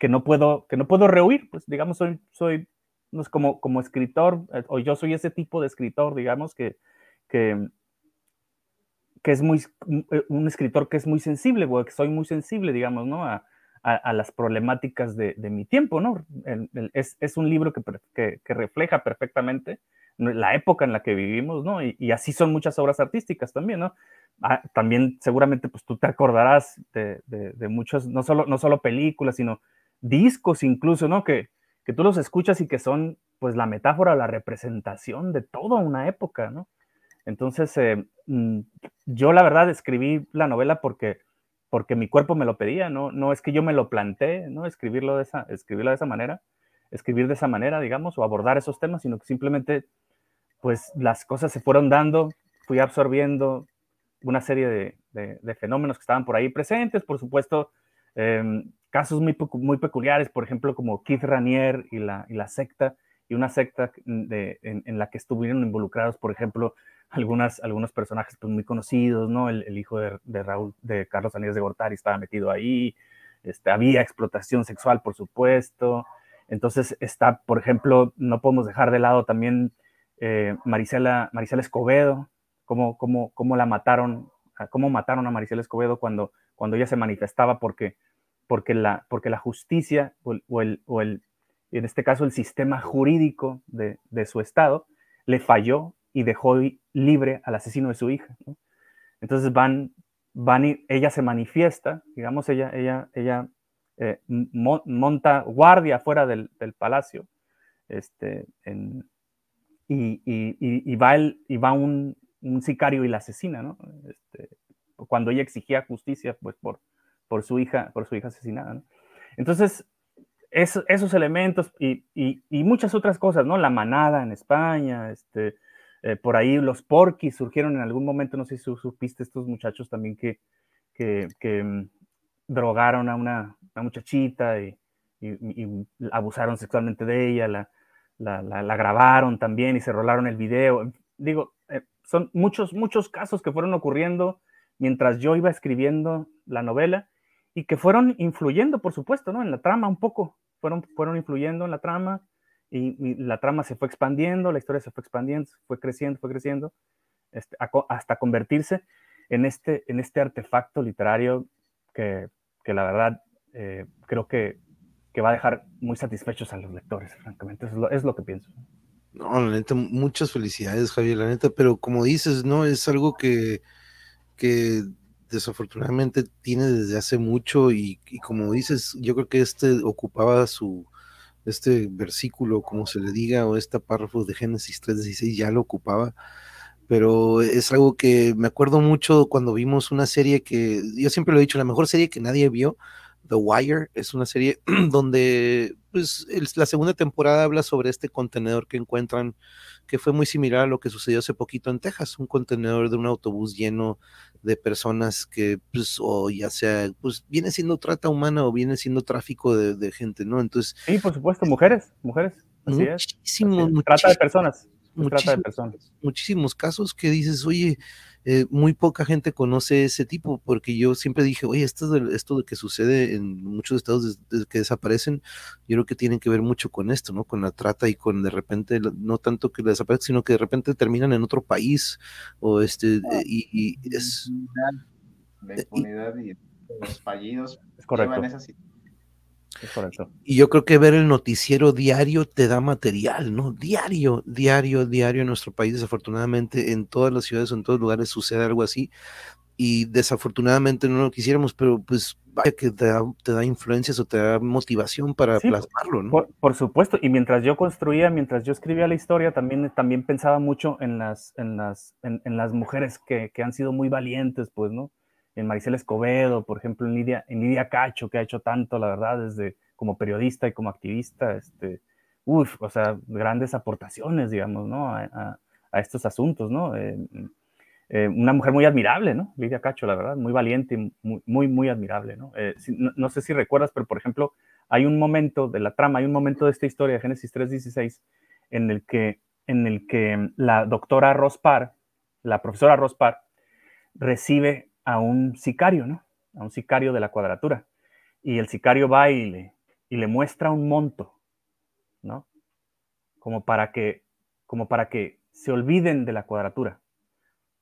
que, no puedo, que no puedo rehuir, pues digamos, soy, soy como, como escritor, eh, o yo soy ese tipo de escritor, digamos, que, que, que es muy, eh, un escritor que es muy sensible, o que soy muy sensible, digamos, ¿no? A, a, las problemáticas de, de, mi tiempo, ¿no? es, es, un libro que, que, refleja perfectamente la época en la que vivimos, ¿no? Y, así son muchas obras artísticas también, ¿no? Ah, también seguramente, pues tú te acordarás de, de, muchos, no solo, no solo películas, sino discos incluso, ¿no? Que, que tú los escuchas y que son, pues, la metáfora, la representación de toda una época, ¿no? Entonces, eh, mm, yo la verdad escribí la novela porque, porque mi cuerpo me lo pedía, ¿no? no es que yo me lo planteé, ¿no? Escribirlo de, esa, escribirlo de esa manera, escribir de esa manera, digamos, o abordar esos temas, sino que simplemente, pues las cosas se fueron dando, fui absorbiendo una serie de, fenómenos que estaban por ahí presentes, por supuesto, em, casos muy, muy peculiares, por ejemplo, como Keith Ranier y la, y la secta, y una secta en, en, la que estuvieron involucrados, por ejemplo, algunas, algunos personajes pues, muy conocidos, ¿no? El, hijo de, Raúl, de Carlos Aníbal de Gortari estaba metido ahí, este, había explotación sexual, por supuesto. Entonces está, por ejemplo, no podemos dejar de lado también eh, Marisela, Escobedo, cómo, cómo, cómo la mataron, cómo mataron a Marisela Escobedo cuando, cuando ella se manifestaba porque, porque, la, porque la justicia o el, o el, en este caso el sistema jurídico de, de su estado, le falló y dejó libre al asesino de su hija. Entonces van, van y ella se manifiesta, digamos, ella, ella, ella eh, monta guardia fuera del, palacio, este, y, va, el, y va un, sicario y la asesina, ¿no? Este, cuando ella exigía justicia, pues, por, por su hija, por su hija asesinada, Entonces, esos elementos y, muchas otras cosas, ¿no? La manada en España, este, eh, por ahí los porquis surgieron en algún momento, no sé si supiste estos muchachos también que, que, mm, drogaron a una, muchachita y, abusaron sexualmente de ella, la, la, grabaron también y se rolaron el video. Digo, eh, son muchos, muchos casos que fueron ocurriendo mientras yo iba escribiendo la novela y que fueron influyendo, por supuesto, ¿no? En la trama un poco, fueron, fueron influyendo en la trama y, la trama se fue expandiendo, la historia se fue expandiendo, fue creciendo, fue creciendo, este, hasta convertirse en este, en este artefacto literario que, que la verdad eh, creo que, que, va a dejar muy satisfechos a los lectores, francamente, es lo, es lo que pienso. No, la neta, muchas felicidades, Javier, la neta, pero como dices, no, es algo que, que desafortunadamente tiene desde hace mucho y, como dices, yo creo que este ocupaba su, este versículo, como se le diga, o este párrafo de Génesis 3.16 ya lo ocupaba, pero es algo que me acuerdo mucho cuando vimos una serie que, yo siempre lo he dicho, la mejor serie que nadie vio, The Wire, es una serie donde pues, la segunda temporada habla sobre este contenedor que encuentran que fue muy similar a lo que sucedió hace poquito en Texas, un contenedor de un autobús lleno de personas que, pues, o ya sea, pues viene siendo trata humana o viene siendo tráfico de, gente, ¿no? Entonces. Sí, por supuesto, mujeres, mujeres. Así muchísimo, Trata de personas. Trata de personas. Muchísimos casos que dices, oye, eh, muy poca gente conoce ese tipo, porque yo siempre dije, oye, esto de, esto de que sucede en muchos estados que desaparecen, yo creo que tienen que ver mucho con esto, ¿no? Con la trata y con de repente, no tanto que desaparezcan, sino que de repente terminan en otro país, o este, ah, y, es... La impunidad y, los fallidos es correcto. Y yo creo que ver el noticiero diario te da material, ¿no? Diario, diario, diario en nuestro país, desafortunadamente, en todas las ciudades o en todos lugares sucede algo así. Y desafortunadamente no lo quisiéramos, pero pues vaya que te da, influencias o te da motivación para plasmarlo, ¿no? Por, supuesto, y mientras yo construía, mientras yo escribía la historia, también, también pensaba mucho en las, en las, en, las mujeres que, que han sido muy valientes, pues, ¿no? En Maricel Escobedo, por ejemplo, en Lidia, en Lidia Cacho, que ha hecho tanto, la verdad, desde como periodista y como activista, este, uf, o sea, grandes aportaciones, digamos, ¿no? A, estos asuntos, ¿no? Eh, eh, una mujer muy admirable, ¿no? Lidia Cacho, la verdad, muy valiente y muy, muy, admirable, ¿no? Eh, ¿no? sé si recuerdas, pero por ejemplo, hay un momento de la trama, hay un momento de esta historia de Génesis 3.16 en el que, en el que la doctora Rospar, la profesora Rospar, recibe a un sicario, ¿no? A un sicario de la cuadratura. Y el sicario va y le, y le muestra un monto, ¿no? Como para que, como para que se olviden de la cuadratura,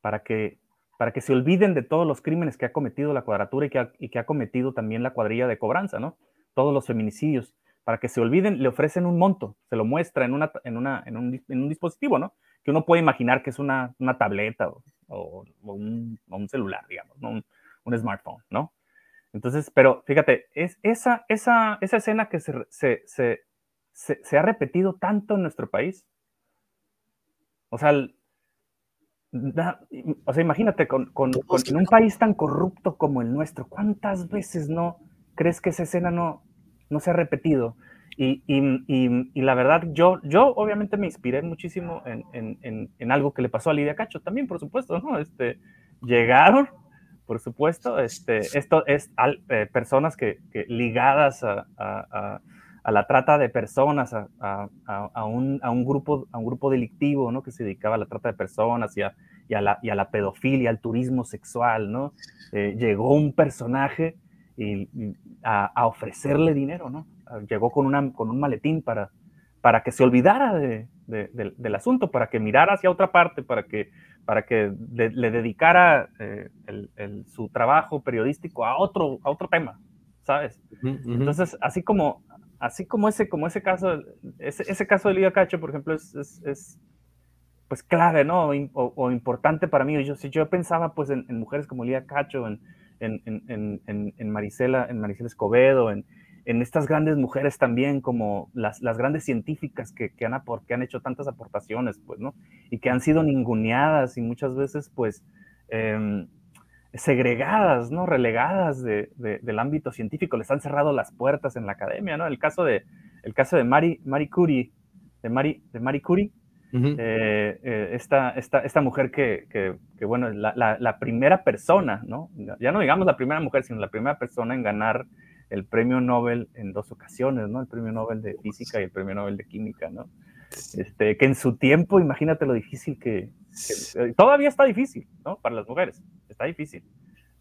para que, para que se olviden de todos los crímenes que ha cometido la cuadratura y que ha, y que ha cometido también la cuadrilla de cobranza, ¿no? Todos los feminicidios, para que se olviden, le ofrecen un monto, se lo muestra en, una, en, una, en, un, en un dispositivo, ¿no? Que uno puede imaginar que es una, una tableta o, o, un, celular, digamos, un, un, smartphone, ¿no? Entonces, pero fíjate, es esa, esa, esa escena que se, se, se, se, ha repetido tanto en nuestro país. O sea, o sea imagínate, con, con, en un país tan corrupto como el nuestro, ¿cuántas veces no crees que esa escena no, no se ha repetido? Y, la verdad, yo, yo obviamente me inspiré muchísimo en, en, en, algo que le pasó a Lidia Cacho también, por supuesto, ¿no? Este, llegaron, por supuesto, este, esto es eh, personas que, ligadas a, a, la trata de personas, un, a, un grupo, a un grupo delictivo, ¿no? Que se dedicaba a la trata de personas y a, la, y a la pedofilia, al turismo sexual, ¿no? Eh, llegó un personaje a, ofrecerle dinero, ¿no? Llegó con, una, con un maletín para, para que se olvidara de, del asunto, para que mirara hacia otra parte, para que, para que le dedicara eh, el, su trabajo periodístico a otro, a otro tema, ¿sabes? Entonces, así como, así como ese, como ese caso, ese, ese caso de Lidia Cacho, por ejemplo, es, es, pues clave, ¿no? O, importante para mí. Yo, yo pensaba pues en, mujeres como Lía Cacho, en, en, en, Marisela, en Marisela Escobedo, en, estas grandes mujeres también, como las, las grandes científicas que, que, han, que han hecho tantas aportaciones, pues, ¿no? Y que han sido ninguneadas y muchas veces, pues, em, segregadas, ¿no? Relegadas de, del ámbito científico, les han cerrado las puertas en la academia, ¿no? El caso de, el caso de Marie, Marie Curie, de Marie, de Marie Curie, eh, eh, esta, esta, mujer que, que, bueno, la, la, primera persona, ¿no? Ya no digamos la primera mujer, sino la primera persona en ganar el premio Nobel en dos ocasiones, ¿no? El premio Nobel de Física y el premio Nobel de Química, ¿no? Este, que en su tiempo, imagínate lo difícil que, eh, todavía está difícil, ¿no? Para las mujeres, está difícil.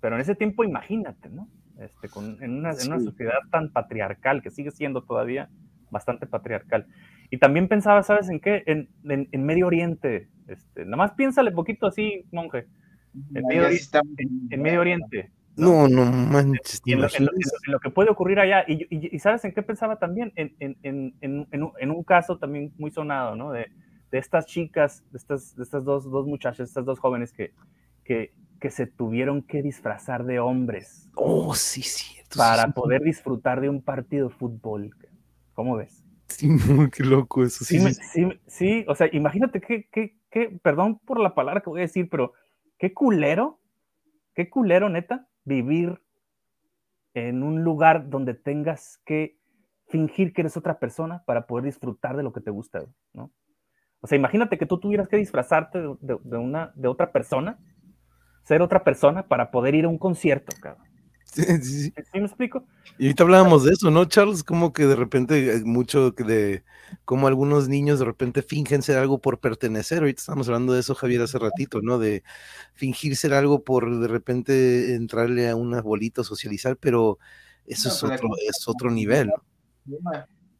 Pero en ese tiempo, imagínate, ¿no? Este, con, en, una, en, una, sociedad tan patriarcal, que sigue siendo todavía bastante patriarcal. Y también pensaba, ¿sabes en qué? En, en, Medio Oriente. Este, nada más piénsale poquito así, monje. En Medio, en, Medio Oriente. No, no manches. En, lo, que puede ocurrir allá. Y, y, ¿sabes en qué pensaba también? En, un caso también muy sonado, ¿no? De, de estas chicas, de estas, de estas dos, dos muchachas, estas dos jóvenes que, que, que se tuvieron que disfrazar de hombres. Oh, sí, cierto. Para poder disfrutar de un partido de fútbol. ¿Cómo ves? Sí, qué loco eso. Sí, sí, sí, o sea, imagínate que, que, perdón por la palabra que voy a decir, pero qué culero, qué culero, neta, vivir en un lugar donde tengas que fingir que eres otra persona para poder disfrutar de lo que te gusta, ¿no? O sea, imagínate que tú tuvieras que disfrazarte de, una, de otra persona, ser otra persona para poder ir a un concierto, cabrón. Sí, sí, sí. me explico? Y ahorita hablábamos de eso, ¿no, Charles? Como que de repente, mucho de cómo algunos niños de repente fingen ser algo por pertenecer. Ahorita estamos hablando de eso, Javier, hace ratito, ¿no? De fingir ser algo por de repente entrarle a una bolita, socializar, pero eso es, otro, es otro nivel.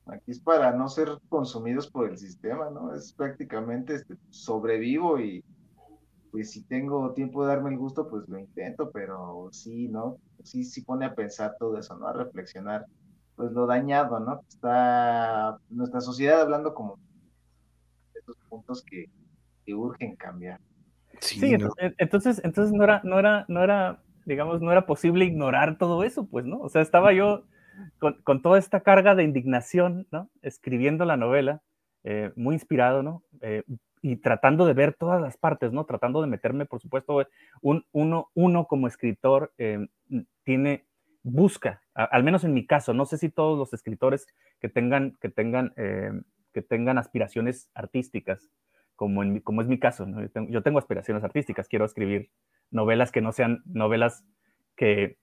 Aquí es para no ser consumidos por el sistema, ¿no? Es prácticamente este, sobrevivo y pues si tengo tiempo de darme el gusto, pues lo intento, pero sí, ¿no? Sí, sí pone a pensar todo eso, ¿no? A reflexionar, pues lo dañado, ¿no? Está nuestra sociedad hablando como de estos puntos que, urgen cambiar. Sí, entonces, entonces no era, no era, no era, digamos, no era posible ignorar todo eso, pues, ¿no? O sea, estaba yo con, con toda esta carga de indignación, ¿no? Escribiendo la novela, eh, muy inspirado, ¿no? Eh, y tratando de ver todas las partes, ¿no? Tratando de meterme, por supuesto, un, uno, uno como escritor eh, tiene, busca, al menos en mi caso, no sé si todos los escritores que tengan, que tengan, eh, que tengan aspiraciones artísticas, como, en, como es mi caso, ¿no? yo, tengo, aspiraciones artísticas, quiero escribir novelas que no sean novelas que,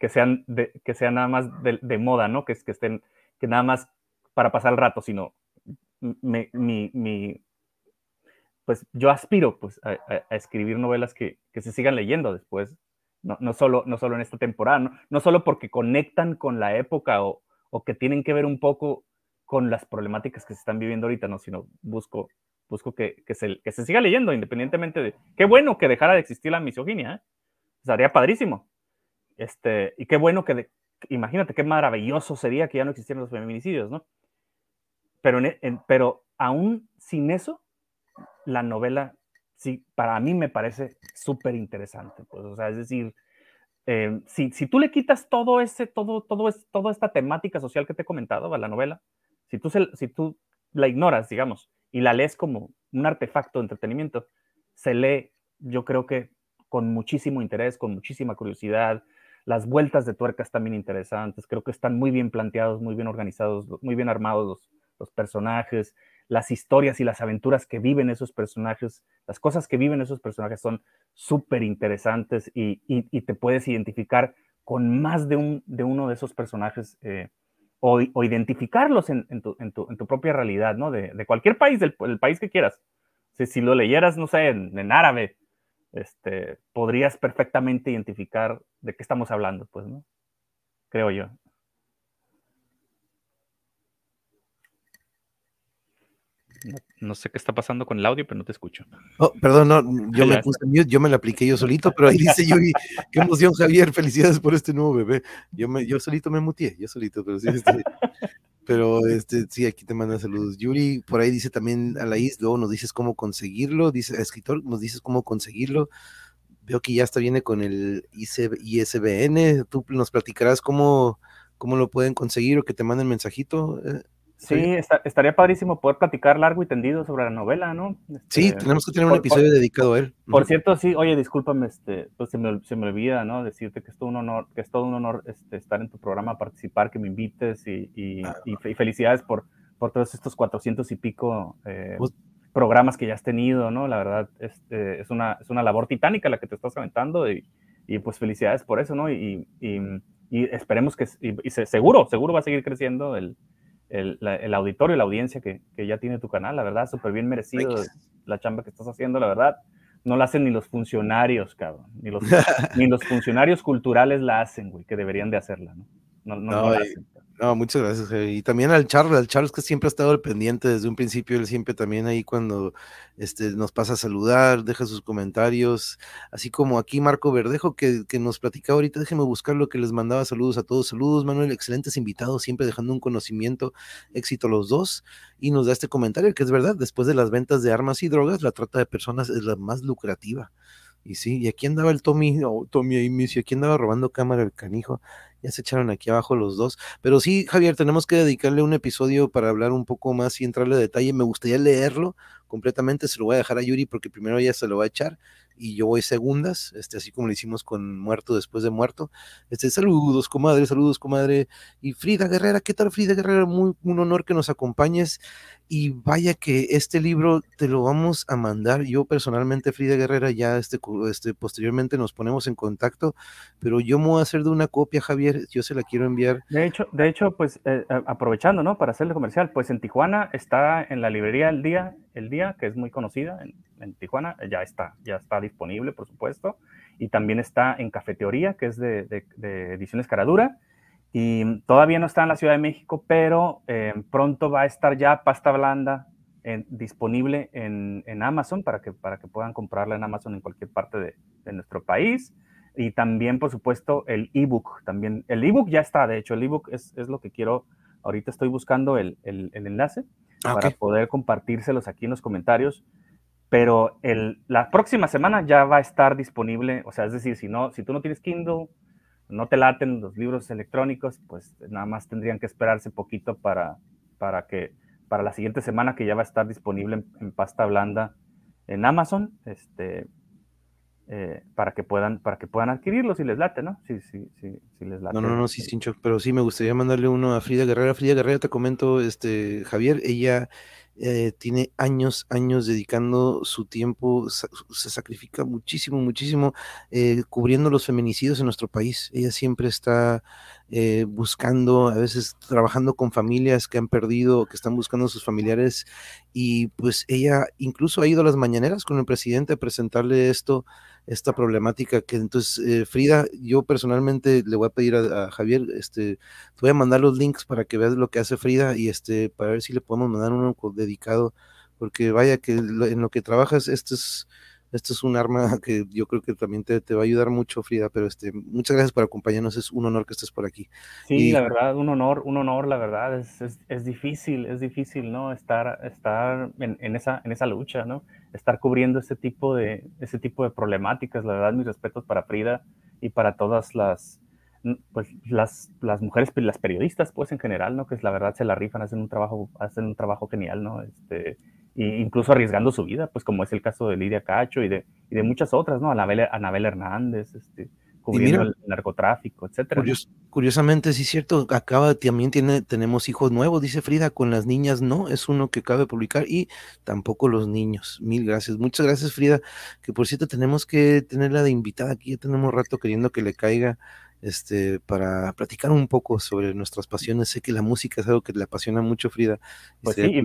que, sean, de, que sean nada más de, moda, ¿no? Que, que estén, que nada más para pasar el rato, sino mi, mi pues yo aspiro pues, a, escribir novelas que, se sigan leyendo después, no, no, solo, no solo en esta temporada, no, solo porque conectan con la época o, que tienen que ver un poco con las problemáticas que se están viviendo ahorita, no, sino busco, busco que, se, que se siga leyendo independientemente de... Qué bueno que dejara de existir la misoginia, ¿eh? Sería padrísimo. Este, y qué bueno que, imagínate qué maravilloso sería que ya no existieran los feminicidios, ¿no? Pero, pero aún sin eso, la novela, sí, para mí me parece súper interesante. Pues, o sea, es decir, eh, si, si, tú le quitas todo ese, todo, todo es, toda esta temática social que te he comentado a la novela, si tú, si tú la ignoras, digamos, y la lees como un artefacto de entretenimiento, se lee, yo creo que con muchísimo interés, con muchísima curiosidad. Las vueltas de tuercas también interesantes, creo que están muy bien planteados, muy bien organizados, muy bien armados los, los personajes las historias y las aventuras que viven esos personajes, las cosas que viven esos personajes son súper interesantes y, te puedes identificar con más de, un, de uno de esos personajes eh, o, identificarlos en, tu, propia realidad, ¿no? De, cualquier país, del, país que quieras. Si, si lo leyeras, no sé, en, árabe, este, podrías perfectamente identificar de qué estamos hablando, pues, ¿no? Creo yo. No, sé qué está pasando con el audio, pero no te escucho. Oh, perdón, no, yo me puse mute, yo me lo apliqué yo solito, pero ahí dice Yuri, qué emoción Javier, felicidades por este nuevo bebé. Yo, me, yo solito me mutié, yo solito, pero sí. Este, Pero este, sí, aquí te manda saludos. Yuri, por ahí dice también a la IS, luego nos dices cómo conseguirlo, dice escritor, nos dices cómo conseguirlo. Veo que ya está viene con el ISBN. Tú nos platicarás cómo, cómo lo pueden conseguir o que te manden mensajito. Eh, sí, estaría padrísimo poder platicar largo y tendido sobre la novela, ¿no? sí, este, tenemos que tener un episodio dedicado a él. Por cierto, sí, oye, discúlpame, este, pues se me, se me, olvida, ¿no? Decirte que es todo un honor, que es todo un honor este, estar en tu programa, participar, que me invites y, y, ah, felicidades por, por todos estos cuatrocientos y pico eh, pues programas que ya has tenido, ¿no? La verdad, este, es, una, es una labor titánica la que te estás aventando y, y pues felicidades por eso, ¿no? Y, y, y esperemos que, y, seguro, seguro va a seguir creciendo el, el, el auditorio, la audiencia que, que, ya tiene tu canal, la verdad, súper bien merecido la chamba que estás haciendo, la verdad. No la hacen ni los funcionarios, cabrón. Ni los, ni los funcionarios culturales la hacen, güey, que deberían de hacerla, ¿no? No, no, no, la hacen. No, muchas gracias. Y también al Charles, al Charles que siempre ha estado al pendiente desde un principio, él siempre también ahí cuando este, nos pasa a saludar, deja sus comentarios, así como aquí Marco Verdejo que, que nos platicaba ahorita, déjenme buscar lo que les mandaba saludos a todos. Saludos, Manuel, excelentes invitados, siempre dejando un conocimiento, éxito los dos, y nos da este comentario que es verdad, después de las ventas de armas y drogas, la trata de personas es la más lucrativa. Y sí, y aquí andaba el Tommy, oh, Tommy y aquí andaba robando cámara el canijo ya se echaron aquí abajo los dos. Pero sí, Javier, tenemos que dedicarle un episodio para hablar un poco más y entrarle a detalle. Me gustaría leerlo completamente, se lo voy a dejar a Yuri porque primero ella se lo va a echar y yo voy segundas, este, así como lo hicimos con Muerto después de Muerto. Este, saludos, comadre, saludos, comadre. Y Frida Guerrera, ¿qué tal, Frida Guerrera? Muy, un honor que nos acompañes. Y vaya que este libro te lo vamos a mandar. Yo personalmente, Frida Guerrera, ya este, este, posteriormente nos ponemos en contacto, pero yo me voy a hacer de una copia, Javier, yo se la quiero enviar. De hecho, de hecho pues eh, aprovechando, ¿no? Para hacerle comercial, pues en Tijuana está en la librería El Día, El Día, que es muy conocida en, Tijuana, ya está, ya está disponible, por supuesto. Y también está en Cafeteoría, que es de, de, Ediciones Caradura. Y todavía no está en la Ciudad de México, pero eh, pronto va a estar ya pasta blanda disponible en, en, Amazon para que, para que puedan comprarla en Amazon en cualquier parte de, de nuestro país. Y también, por supuesto, el ebook. También, el ebook ya está, de hecho, el ebook es, es lo que quiero. Ahorita estoy buscando el, el, el enlace ah, para poder compartírselos aquí en los comentarios pero el, la próxima semana ya va a estar disponible, o sea, es decir, si, no, si tú no tienes Kindle, no te laten los libros electrónicos, pues nada más tendrían que esperarse poquito para, para que para la siguiente semana que ya va a estar disponible en, pasta blanda en Amazon, este, eh, para que puedan para que puedan adquirirlo si les late, ¿no? Sí, sí, sí, sí les late. No, no, no, sí, Sincho, pero sí me gustaría mandarle uno a Frida Guerrera. Frida Guerrera, te comento, este, Javier, ella eh, tiene años, años dedicando su tiempo, se sacrifica muchísimo, muchísimo eh, cubriendo los feminicidios en nuestro país. Ella siempre está eh, buscando, a veces trabajando con familias que han perdido, que están buscando a sus familiares y pues ella incluso ha ido a las mañaneras con el presidente a presentarle esto esta problemática que entonces eh, Frida, yo personalmente le voy a pedir a, Javier, este, te voy a mandar los links para que veas lo que hace Frida y este, para ver si le podemos mandar uno dedicado, porque vaya que en lo que trabajas, esto es, esto es un arma que yo creo que también te, va a ayudar mucho, Frida, pero este, muchas gracias por acompañarnos, es un honor que estés por aquí. Sí, la verdad, un honor, un honor, la verdad, es, es, es difícil, es difícil, ¿no? Estar, estar en, en, esa, en esa lucha, ¿no? estar cubriendo ese tipo de, ese tipo de problemáticas. La verdad, mis respetos para Frida y para todas las, pues, las, las mujeres, las periodistas, pues en general, ¿no? Que la verdad se la rifan, hacen un trabajo, hacen un trabajo genial, ¿no? Este, e incluso arriesgando su vida, pues como es el caso de Lidia Cacho y de, y de muchas otras, ¿no? Anabel, Anabel Hernández, este, cubriendo el narcotráfico, etcétera. curiosamente, sí es cierto, acaba, también tiene, tenemos hijos nuevos, dice Frida, con las niñas no, es uno que cabe publicar y tampoco los niños. Mil gracias. Muchas gracias, Frida, que por cierto tenemos que tenerla de invitada aquí, ya tenemos rato queriendo que le caiga este, para platicar un poco sobre nuestras pasiones. Sé que la música es algo que le apasiona mucho, Frida. Pues sí,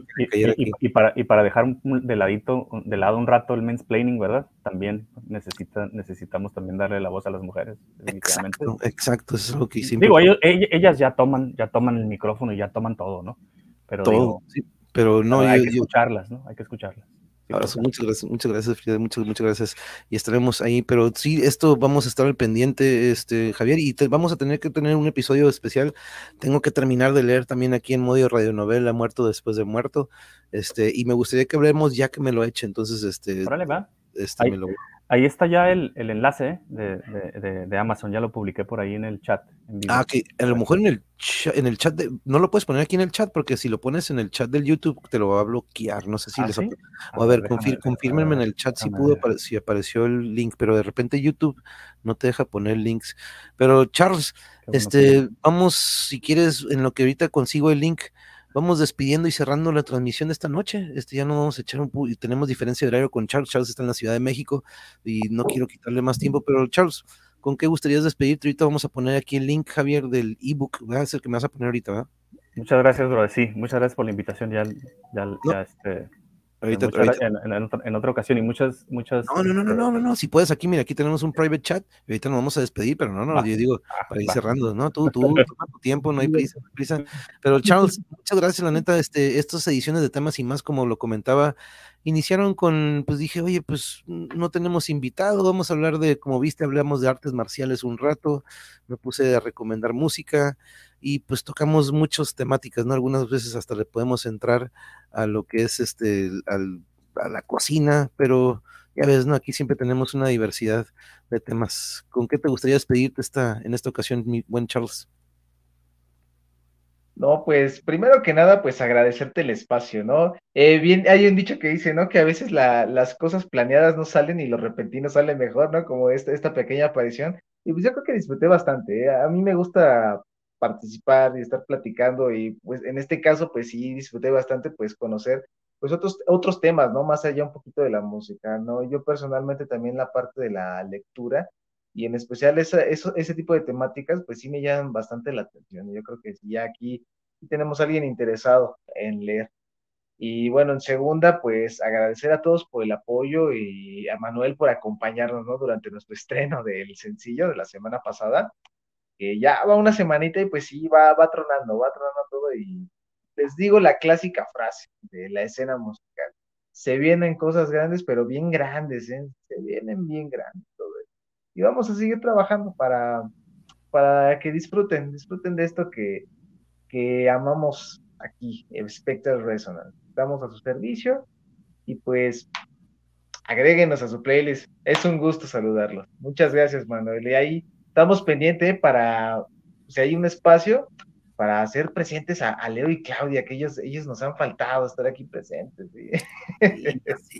y, para, y para dejar de ladito, de lado un rato el mansplaining, ¿verdad? También necesita, necesitamos también darle la voz a las mujeres. Exacto, exacto, eso es lo que hicimos. Digo, ellas ya toman, ya toman el micrófono y ya toman todo, ¿no? Pero todo, sí, pero no. Hay que escucharlas, ¿no? Hay que escucharlas. Abrazo, muchas gracias, muchas gracias, Frida, muchas, muchas gracias. Y estaremos ahí, pero sí, esto vamos a estar al pendiente, este, Javier, y vamos a tener que tener un episodio especial. Tengo que terminar de leer también aquí en modo radionovela, Muerto después de muerto, este, y me gustaría que hablemos ya que me lo eche, entonces, este, va. Este, me lo Ahí está ya el, enlace de, Amazon, ya lo publiqué por ahí en el chat. ah, que a lo mejor en el, en el chat, no lo puedes poner aquí en el chat, porque si lo pones en el chat del YouTube te lo va a bloquear, no sé si ¿Ah, les... a ver, confírmenme en el chat si pudo, si apareció el link, pero de repente YouTube no te deja poner links. Pero Charles, este, vamos, si quieres, en lo que ahorita consigo el link, vamos despidiendo y cerrando la transmisión de esta noche. Este ya no vamos a echar un y tenemos diferencia de horario con Charles. Charles está en la Ciudad de México y no quiero quitarle más tiempo, pero Charles, ¿con qué gustarías despedirte? Ahorita vamos a poner aquí el link, Javier, del ebook. Va a ser que me vas a poner ahorita, ¿verdad? Muchas gracias, bro. Sí, muchas gracias por la invitación. Ya, ya, ya este, Ahorita, En, otra ocasión y muchas, muchas. No, no, no, no, no, no, no, si puedes aquí, mira, aquí tenemos un private chat, ahorita nos vamos a despedir, pero no, no, yo digo, para ir cerrando, ¿no? Tú, tú, toma tu tiempo, no hay prisa, no hay prisa. Pero Charles, muchas gracias, la neta, este, estas ediciones de temas y más, como lo comentaba, iniciaron con, pues dije, oye, pues no tenemos invitado, vamos a hablar de, como viste, hablamos de artes marciales un rato, me puse a recomendar música, y pues tocamos muchas temáticas, ¿no? Algunas veces hasta le podemos entrar a lo que es este, a la cocina, pero ya ves, ¿no? Aquí siempre tenemos una diversidad de temas. ¿Con qué te gustaría despedirte esta, en esta ocasión, mi buen Charles? No, pues primero que nada, pues agradecerte el espacio, ¿no? Eh, bien, hay un dicho que dice, ¿no? Que a veces las cosas planeadas no salen y lo repentino sale mejor, ¿no? Como esta, esta pequeña aparición. Y pues yo creo que disfruté bastante. ¿eh? A mí me gusta participar y estar platicando y pues en este caso pues sí disfruté bastante pues conocer pues otros, otros temas, ¿no? Más allá un poquito de la música, ¿no? Yo personalmente también la parte de la lectura y en especial esa, eso, ese tipo de temáticas pues sí me llaman bastante la atención. Yo creo que ya aquí tenemos a alguien interesado en leer. Y bueno, en segunda, pues agradecer a todos por el apoyo y a Manuel por acompañarnos, ¿no? Durante nuestro estreno del sencillo de la semana pasada que ya va una semanita y pues sí, va, va tronando, va tronando todo y les digo la clásica frase de la escena musical. Se vienen cosas grandes, pero bien grandes, ¿eh? Se vienen bien grandes Y vamos a seguir trabajando para, para que disfruten, disfruten de esto que, que amamos aquí, el Spectral Resonance. Estamos a su servicio y pues agréguenos a su playlist. Es un gusto saludarlos. Muchas gracias, Manuel. Y ahí estamos pendientes para, si hay un espacio, para hacer presentes a, Leo y Claudia, que ellos, ellos nos han faltado estar aquí presentes.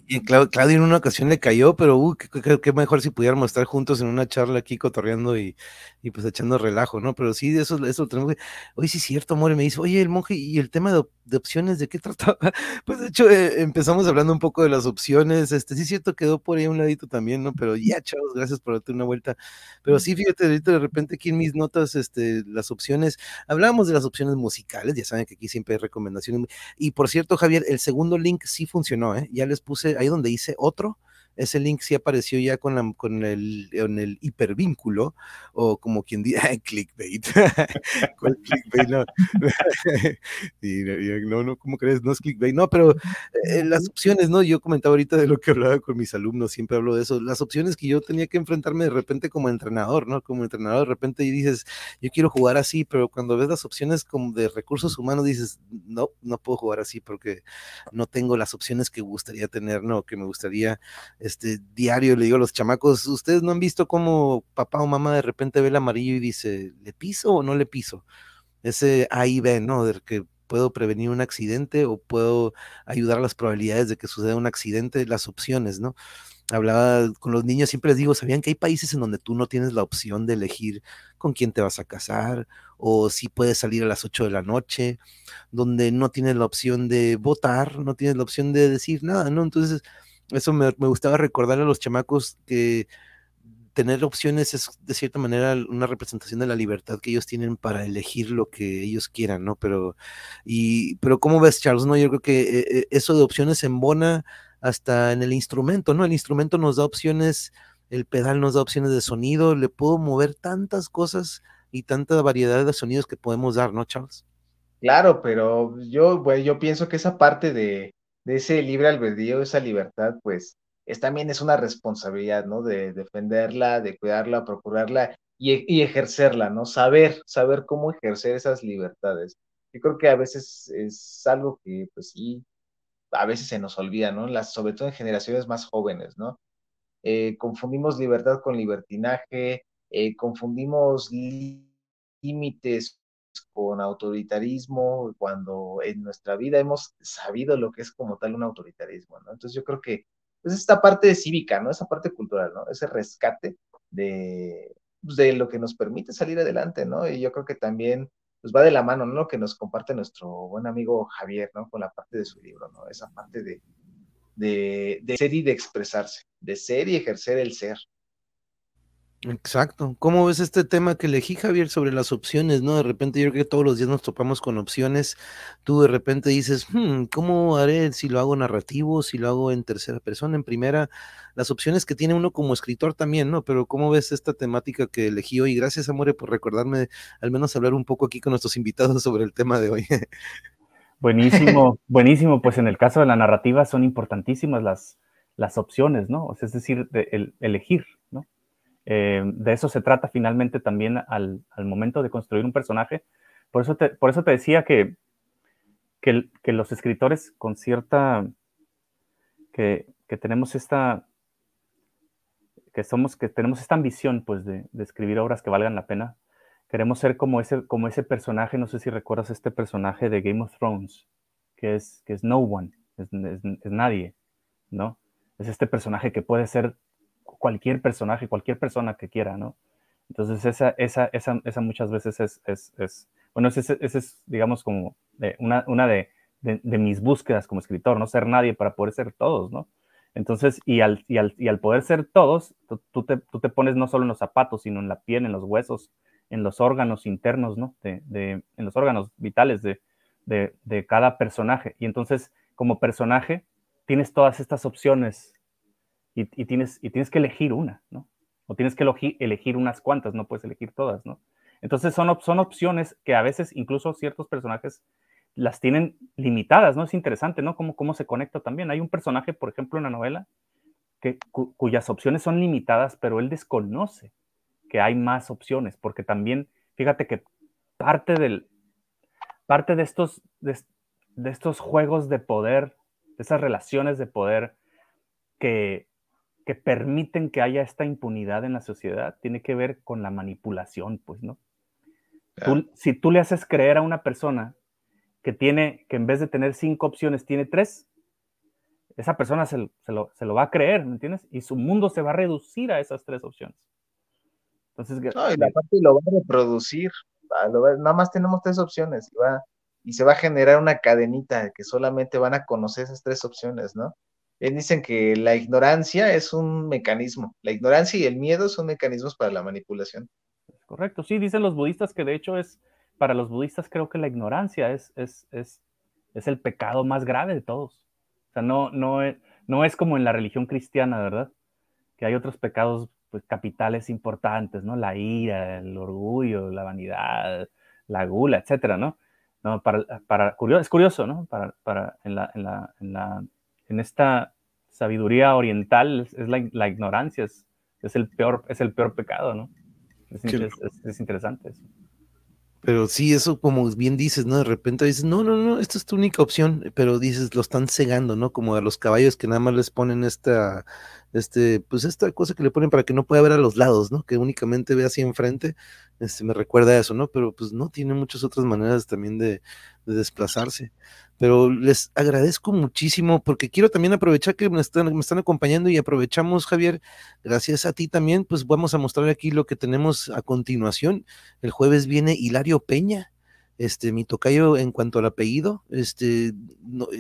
Y, Claudia en una ocasión le cayó, pero uh, qué, mejor si pudiéramos estar juntos en una charla aquí cotorreando y, y pues echando relajo, ¿no? Pero sí, eso, eso tenemos que... Oye, sí es cierto, amor, y me dice, oye, el monje, ¿y el tema de, de opciones de qué trataba? Pues de hecho, eh, empezamos hablando un poco de las opciones, este, sí es cierto, quedó por ahí un ladito también, ¿no? Pero ya, chavos, gracias por darte una vuelta. Pero sí, fíjate, ahorita de repente aquí en mis notas, este, las opciones, hablamos de las opciones musicales, ya saben que aquí siempre hay recomendaciones. Y por cierto, Javier, el segundo link sí funcionó, ¿eh? Ya les puse ahí donde hice otro, ese link sí apareció ya con, la, con, el, el hipervínculo, o como quien dice, clickbait. ¿Cuál clickbait? No. no, no, ¿cómo crees? No es clickbait, no, pero eh, las opciones, ¿no? Yo comentaba ahorita de lo que hablaba con mis alumnos, siempre hablo de eso, las opciones que yo tenía que enfrentarme de repente como entrenador, ¿no? Como entrenador, de repente y dices, yo quiero jugar así, pero cuando ves las opciones como de recursos humanos, dices, no, no puedo jugar así porque no tengo las opciones que gustaría tener, ¿no? Que me gustaría este diario le digo a los chamacos, ustedes no han visto cómo papá o mamá de repente ve el amarillo y dice, ¿le piso o no le piso? Ese ahí ve, ¿no? De que puedo prevenir un accidente o puedo ayudar las probabilidades de que suceda un accidente, las opciones, ¿no? Hablaba con los niños, siempre les digo, ¿sabían que hay países en donde tú no tienes la opción de elegir con quién te vas a casar o si puedes salir a las 8 de la noche, donde no tienes la opción de votar, no tienes la opción de decir nada, ¿no? Entonces, eso me, gustaba recordar a los chamacos que tener opciones es de cierta manera una representación de la libertad que ellos tienen para elegir lo que ellos quieran, ¿no? Pero, y, pero ¿cómo ves, Charles? No, yo creo que eh, eh, eso de opciones embona hasta en el instrumento, ¿no? El instrumento nos da opciones, el pedal nos da opciones de sonido, le puedo mover tantas cosas y tanta variedad de sonidos que podemos dar, ¿no, Charles? Claro, pero yo, yo pienso que esa parte de, de ese libre albedrío, esa libertad, pues es, también es una responsabilidad, ¿no? De defenderla, de cuidarla, procurarla y, ejercerla, ¿no? Saber, saber cómo ejercer esas libertades. Yo creo que a veces es algo que, pues sí, a veces se nos olvida, ¿no? Las, sobre todo en generaciones más jóvenes, ¿no? Eh, confundimos libertad con libertinaje, eh, confundimos límites con autoritarismo, cuando en nuestra vida hemos sabido lo que es como tal un autoritarismo, ¿no? Entonces yo creo que es pues, esta parte cívica, ¿no? Esa parte cultural, ¿no? Ese rescate de, pues, de lo que nos permite salir adelante, ¿no? Y yo creo que también pues va de la mano, ¿no? Lo que nos comparte nuestro buen amigo Javier, ¿no? Con la parte de su libro, ¿no? Esa parte de, de, de ser y de expresarse, de ser y ejercer el ser. Exacto. ¿Cómo ves este tema que elegí, Javier, sobre las opciones, no? De repente yo creo que todos los días nos topamos con opciones. Tú de repente dices, hmm, ¿cómo haré si lo hago narrativo, si lo hago en tercera persona, en primera? Las opciones que tiene uno como escritor también, ¿no? Pero ¿cómo ves esta temática que elegí hoy? Gracias, Amore, por recordarme al menos hablar un poco aquí con nuestros invitados sobre el tema de hoy. Buenísimo, buenísimo. Pues en el caso de la narrativa son importantísimas las, las opciones, ¿no? es decir, el, elegir. Eh, de eso se trata finalmente también al, momento de construir un personaje. Por eso te, por eso te decía que, que, los escritores con cierta, que, tenemos esta, que somos, que tenemos esta ambición pues de, escribir obras que valgan la pena. Queremos ser como ese, como ese personaje, no sé si recuerdas este personaje de Game of Thrones, que es, que es no one, es nadie, ¿no? Es este personaje que puede ser cualquier personaje, cualquier persona que quiera, ¿no? Entonces, esa, esa, esa, esa muchas veces es, es, es bueno, ese, es, digamos, como una, una de, de, mis búsquedas como escritor, no ser nadie para poder ser todos, ¿no? Entonces, y al, y al, y al poder ser todos, tú, te, tú, te, pones no solo en los zapatos, sino en la piel, en los huesos, en los órganos internos, ¿no? De, de, en los órganos vitales de, de cada personaje. Y entonces, como personaje, tienes todas estas opciones y, tienes, y tienes que elegir una, ¿no? O tienes que elegir unas cuantas, no puedes elegir todas, ¿no? Entonces son, son opciones que a veces incluso ciertos personajes las tienen limitadas, ¿no? Es interesante, ¿no? Cómo, cómo se conecta también. Hay un personaje, por ejemplo, en la novela, que, cuyas opciones son limitadas, pero él desconoce que hay más opciones, porque también, fíjate que parte, del, parte de, estos, de, de estos juegos de poder, de esas relaciones de poder que, que permiten que haya esta impunidad en la sociedad tiene que ver con la manipulación, pues, ¿no? si tú le haces creer a una persona que tiene, que en vez de tener cinco opciones tiene tres, esa persona se, lo, va a creer, ¿me entiendes? Y su mundo se va a reducir a esas tres opciones. Entonces, no, y la parte lo va a reproducir. nada más tenemos tres opciones y, va, y se va a generar una cadenita que solamente van a conocer esas tres opciones, ¿no? Dicen que la ignorancia es un mecanismo, la ignorancia y el miedo son mecanismos para la manipulación. Correcto, sí, dicen los budistas que de hecho es, para los budistas creo que la ignorancia es, es, es, es el pecado más grave de todos. O sea, no, no, es, no es como en la religión cristiana, ¿verdad? Que hay otros pecados pues, capitales importantes, ¿no? La ira, el orgullo, la vanidad, la gula, etcétera, ¿no? no para, para, es curioso, ¿no? Para, para en, la, en, la, en la en esta sabiduría oriental es, la, ignorancia, es, es, el peor, es el peor pecado, ¿no? Es, es, interesante eso. Pero sí, eso como bien dices, ¿no? De repente dices, no, no, no, esta es tu única opción, pero dices, lo están cegando, ¿no? Como a los caballos que nada más les ponen esta, este, pues esta cosa que le ponen para que no pueda ver a los lados, ¿no? Que únicamente ve así enfrente, este, me recuerda a eso, ¿no? Pero pues no, tiene muchas otras maneras también de, de desplazarse pero les agradezco muchísimo porque quiero también aprovechar que me están, me están acompañando y aprovechamos, Javier, gracias a ti también, pues vamos a mostrar aquí lo que tenemos a continuación. El jueves viene Hilario Peña, este, mi tocayo en cuanto al apellido, este,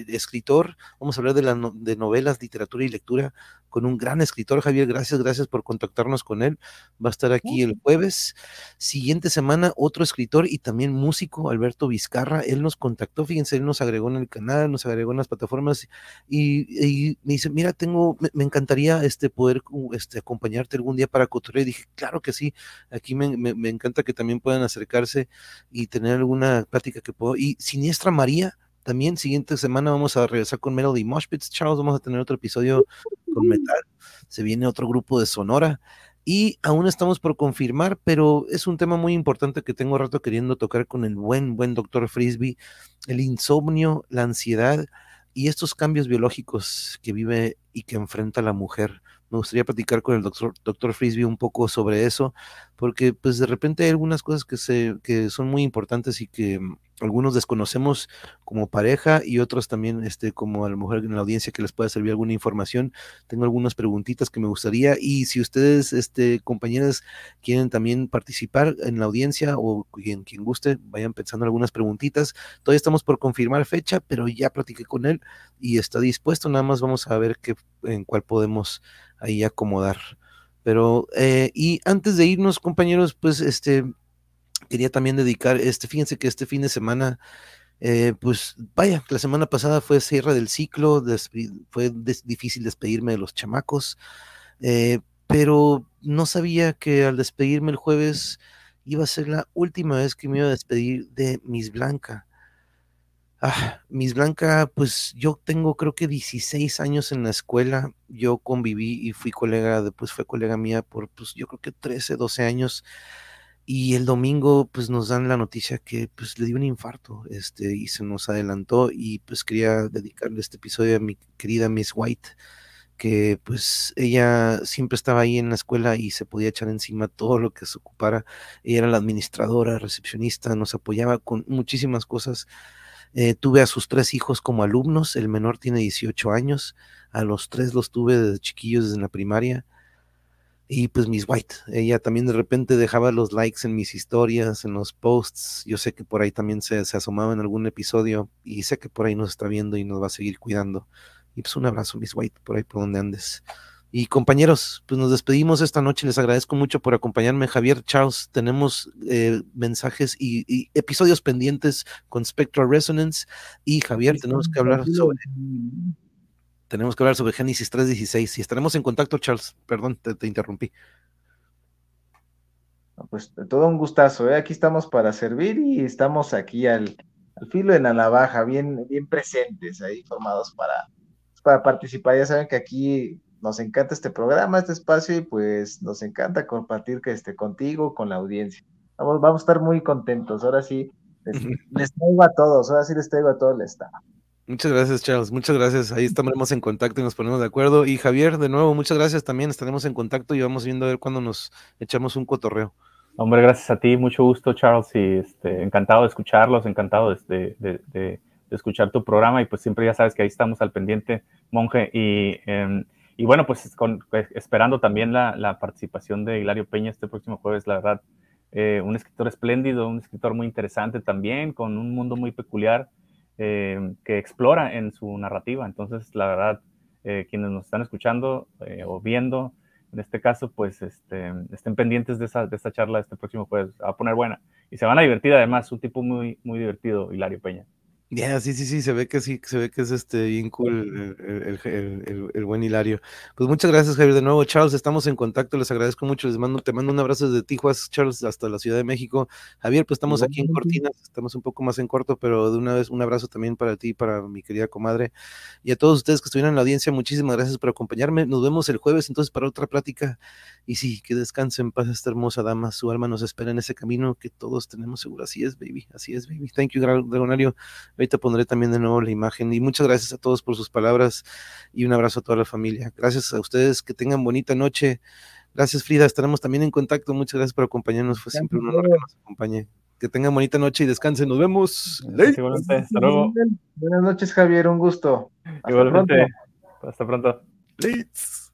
escritor, vamos a hablar de, la, de novelas, literatura y lectura con un gran escritor, Javier. Gracias, gracias por contactarnos con él. Va a estar aquí el jueves. Siguiente semana, otro escritor y también músico, Alberto Vizcarra. Él nos contactó, fíjense, él nos agregó en el canal, nos agregó en las plataformas y, me dice, mira, tengo, me, encantaría este, poder este, acompañarte algún día para cotorrear. Y dije, claro que sí, aquí me, me encanta que también puedan acercarse y tener alguna plática que puedo. Y Siniestra María también siguiente semana vamos a regresar con Melody Moshpits, Charles, vamos a tener otro episodio con metal. Se viene otro grupo de Sonora y aún estamos por confirmar, pero es un tema muy importante que tengo rato queriendo tocar con el buen, buen doctor Frisbee, el insomnio, la ansiedad y estos cambios biológicos que vive y que enfrenta la mujer me gustaría platicar con el doctor, doctor Frisbee un poco sobre eso, porque pues de repente hay algunas cosas que, se, que son muy importantes y que mm, algunos desconocemos como pareja y otros también este, como a lo mejor en la audiencia que les pueda servir alguna información. Tengo algunas preguntitas que me gustaría y si ustedes, este, compañeras, quieren también participar en la audiencia o quien, quien guste, vayan pensando algunas preguntitas. Todavía estamos por confirmar fecha, pero ya platiqué con él y está dispuesto. Nada más vamos a ver qué, en cuál podemos ahí acomodar. Pero, eh, y antes de irnos, compañeros, pues este, quería también dedicar, este, fíjense que este fin de semana, eh, pues vaya, la semana pasada fue cierre del ciclo, fue difícil despedirme de los chamacos, eh, pero no sabía que al despedirme el jueves iba a ser la última vez que me iba a despedir de Miss Blanca. Ah, Miss Blanca, pues yo tengo creo que 16 años en la escuela. Yo conviví y fui colega, después fue colega mía por, pues yo creo que 13, 12 años. Y el domingo, pues nos dan la noticia que pues le dio un infarto, este, y se nos adelantó. Y pues quería dedicarle este episodio a mi querida Miss White, que pues ella siempre estaba ahí en la escuela y se podía echar encima todo lo que se ocupara. Ella era la administradora, recepcionista, nos apoyaba con muchísimas cosas eh, tuve a sus tres hijos como alumnos, el menor tiene 18 años, a los tres los tuve desde chiquillos desde la primaria. Y pues Miss White, ella también de repente dejaba los likes en mis historias, en los posts. Yo sé que por ahí también se, se asomaba en algún episodio y sé que por ahí nos está viendo y nos va a seguir cuidando. Y pues un abrazo, Miss White, por ahí por donde andes. Y compañeros, pues nos despedimos esta noche. Les agradezco mucho por acompañarme. Javier, Charles, tenemos eh, mensajes y, episodios pendientes con Spectral Resonance. Y Javier, tenemos que hablar sobre. Tenemos que hablar sobre Génesis 3.16 y estaremos en contacto, Charles. Perdón, te, interrumpí. Pues todo un gustazo, ¿eh? aquí estamos para servir y estamos aquí al, filo de la navaja, bien, bien presentes ahí, formados para, para participar. Ya saben que aquí nos encanta este programa, este espacio y pues nos encanta compartir que esté contigo, con la audiencia. Vamos, vamos a estar muy contentos. Ahora sí, les, traigo a todos, ahora sí les traigo a todo el estado. Muchas gracias, Charles. Muchas gracias. Ahí estaremos en contacto y nos ponemos de acuerdo. Y Javier, de nuevo, muchas gracias también. Estaremos en contacto y vamos viendo a ver cuándo nos echamos un cotorreo. Hombre, gracias a ti. Mucho gusto, Charles. Y este, encantado de escucharlos, encantado de, de, de, escuchar tu programa. Y pues siempre ya sabes que ahí estamos al pendiente, monje. Y em, y bueno, pues, pues esperando también la, participación de Hilario Peña este próximo jueves, la verdad, eh, un escritor espléndido, un escritor muy interesante también, con un mundo muy peculiar eh, que explora en su narrativa. Entonces, la verdad, eh, quienes nos están escuchando o viendo, en este caso, pues este, estén pendientes de, esa, de esta charla este próximo jueves. Va a poner buena. Y se van a divertir además, un tipo muy, muy divertido, Hilario Peña. Ya, sí, sí, sí, se ve que sí, se ve que es este bien cool el, buen Hilario. Pues muchas gracias, Javier, de nuevo. Charles, estamos en contacto, les agradezco mucho, les mando, te mando un abrazo desde Tijuas, Charles, hasta la Ciudad de México. Javier, pues estamos aquí en Cortinas, estamos un poco más en corto, pero de una vez un abrazo también para ti, para mi querida comadre. Y a todos ustedes que estuvieron en la audiencia, muchísimas gracias por acompañarme. Nos vemos el jueves entonces para otra plática. Y sí, que descansen en paz esta hermosa dama, su alma nos espera en ese camino que todos tenemos seguro. Así es, baby, así es, baby. Thank you, Dragonario. Ahorita pondré también de nuevo la imagen. Y muchas gracias a todos por sus palabras y un abrazo a toda la familia. Gracias a ustedes, que tengan bonita noche. Gracias, Frida. Estaremos también en contacto. Muchas gracias por acompañarnos. Fue siempre un honor que nos acompañe. Que tengan bonita noche y descansen. Nos vemos. Hasta luego. Buenas noches, Javier. Un gusto. Igualmente. Hasta pronto. Hasta pronto.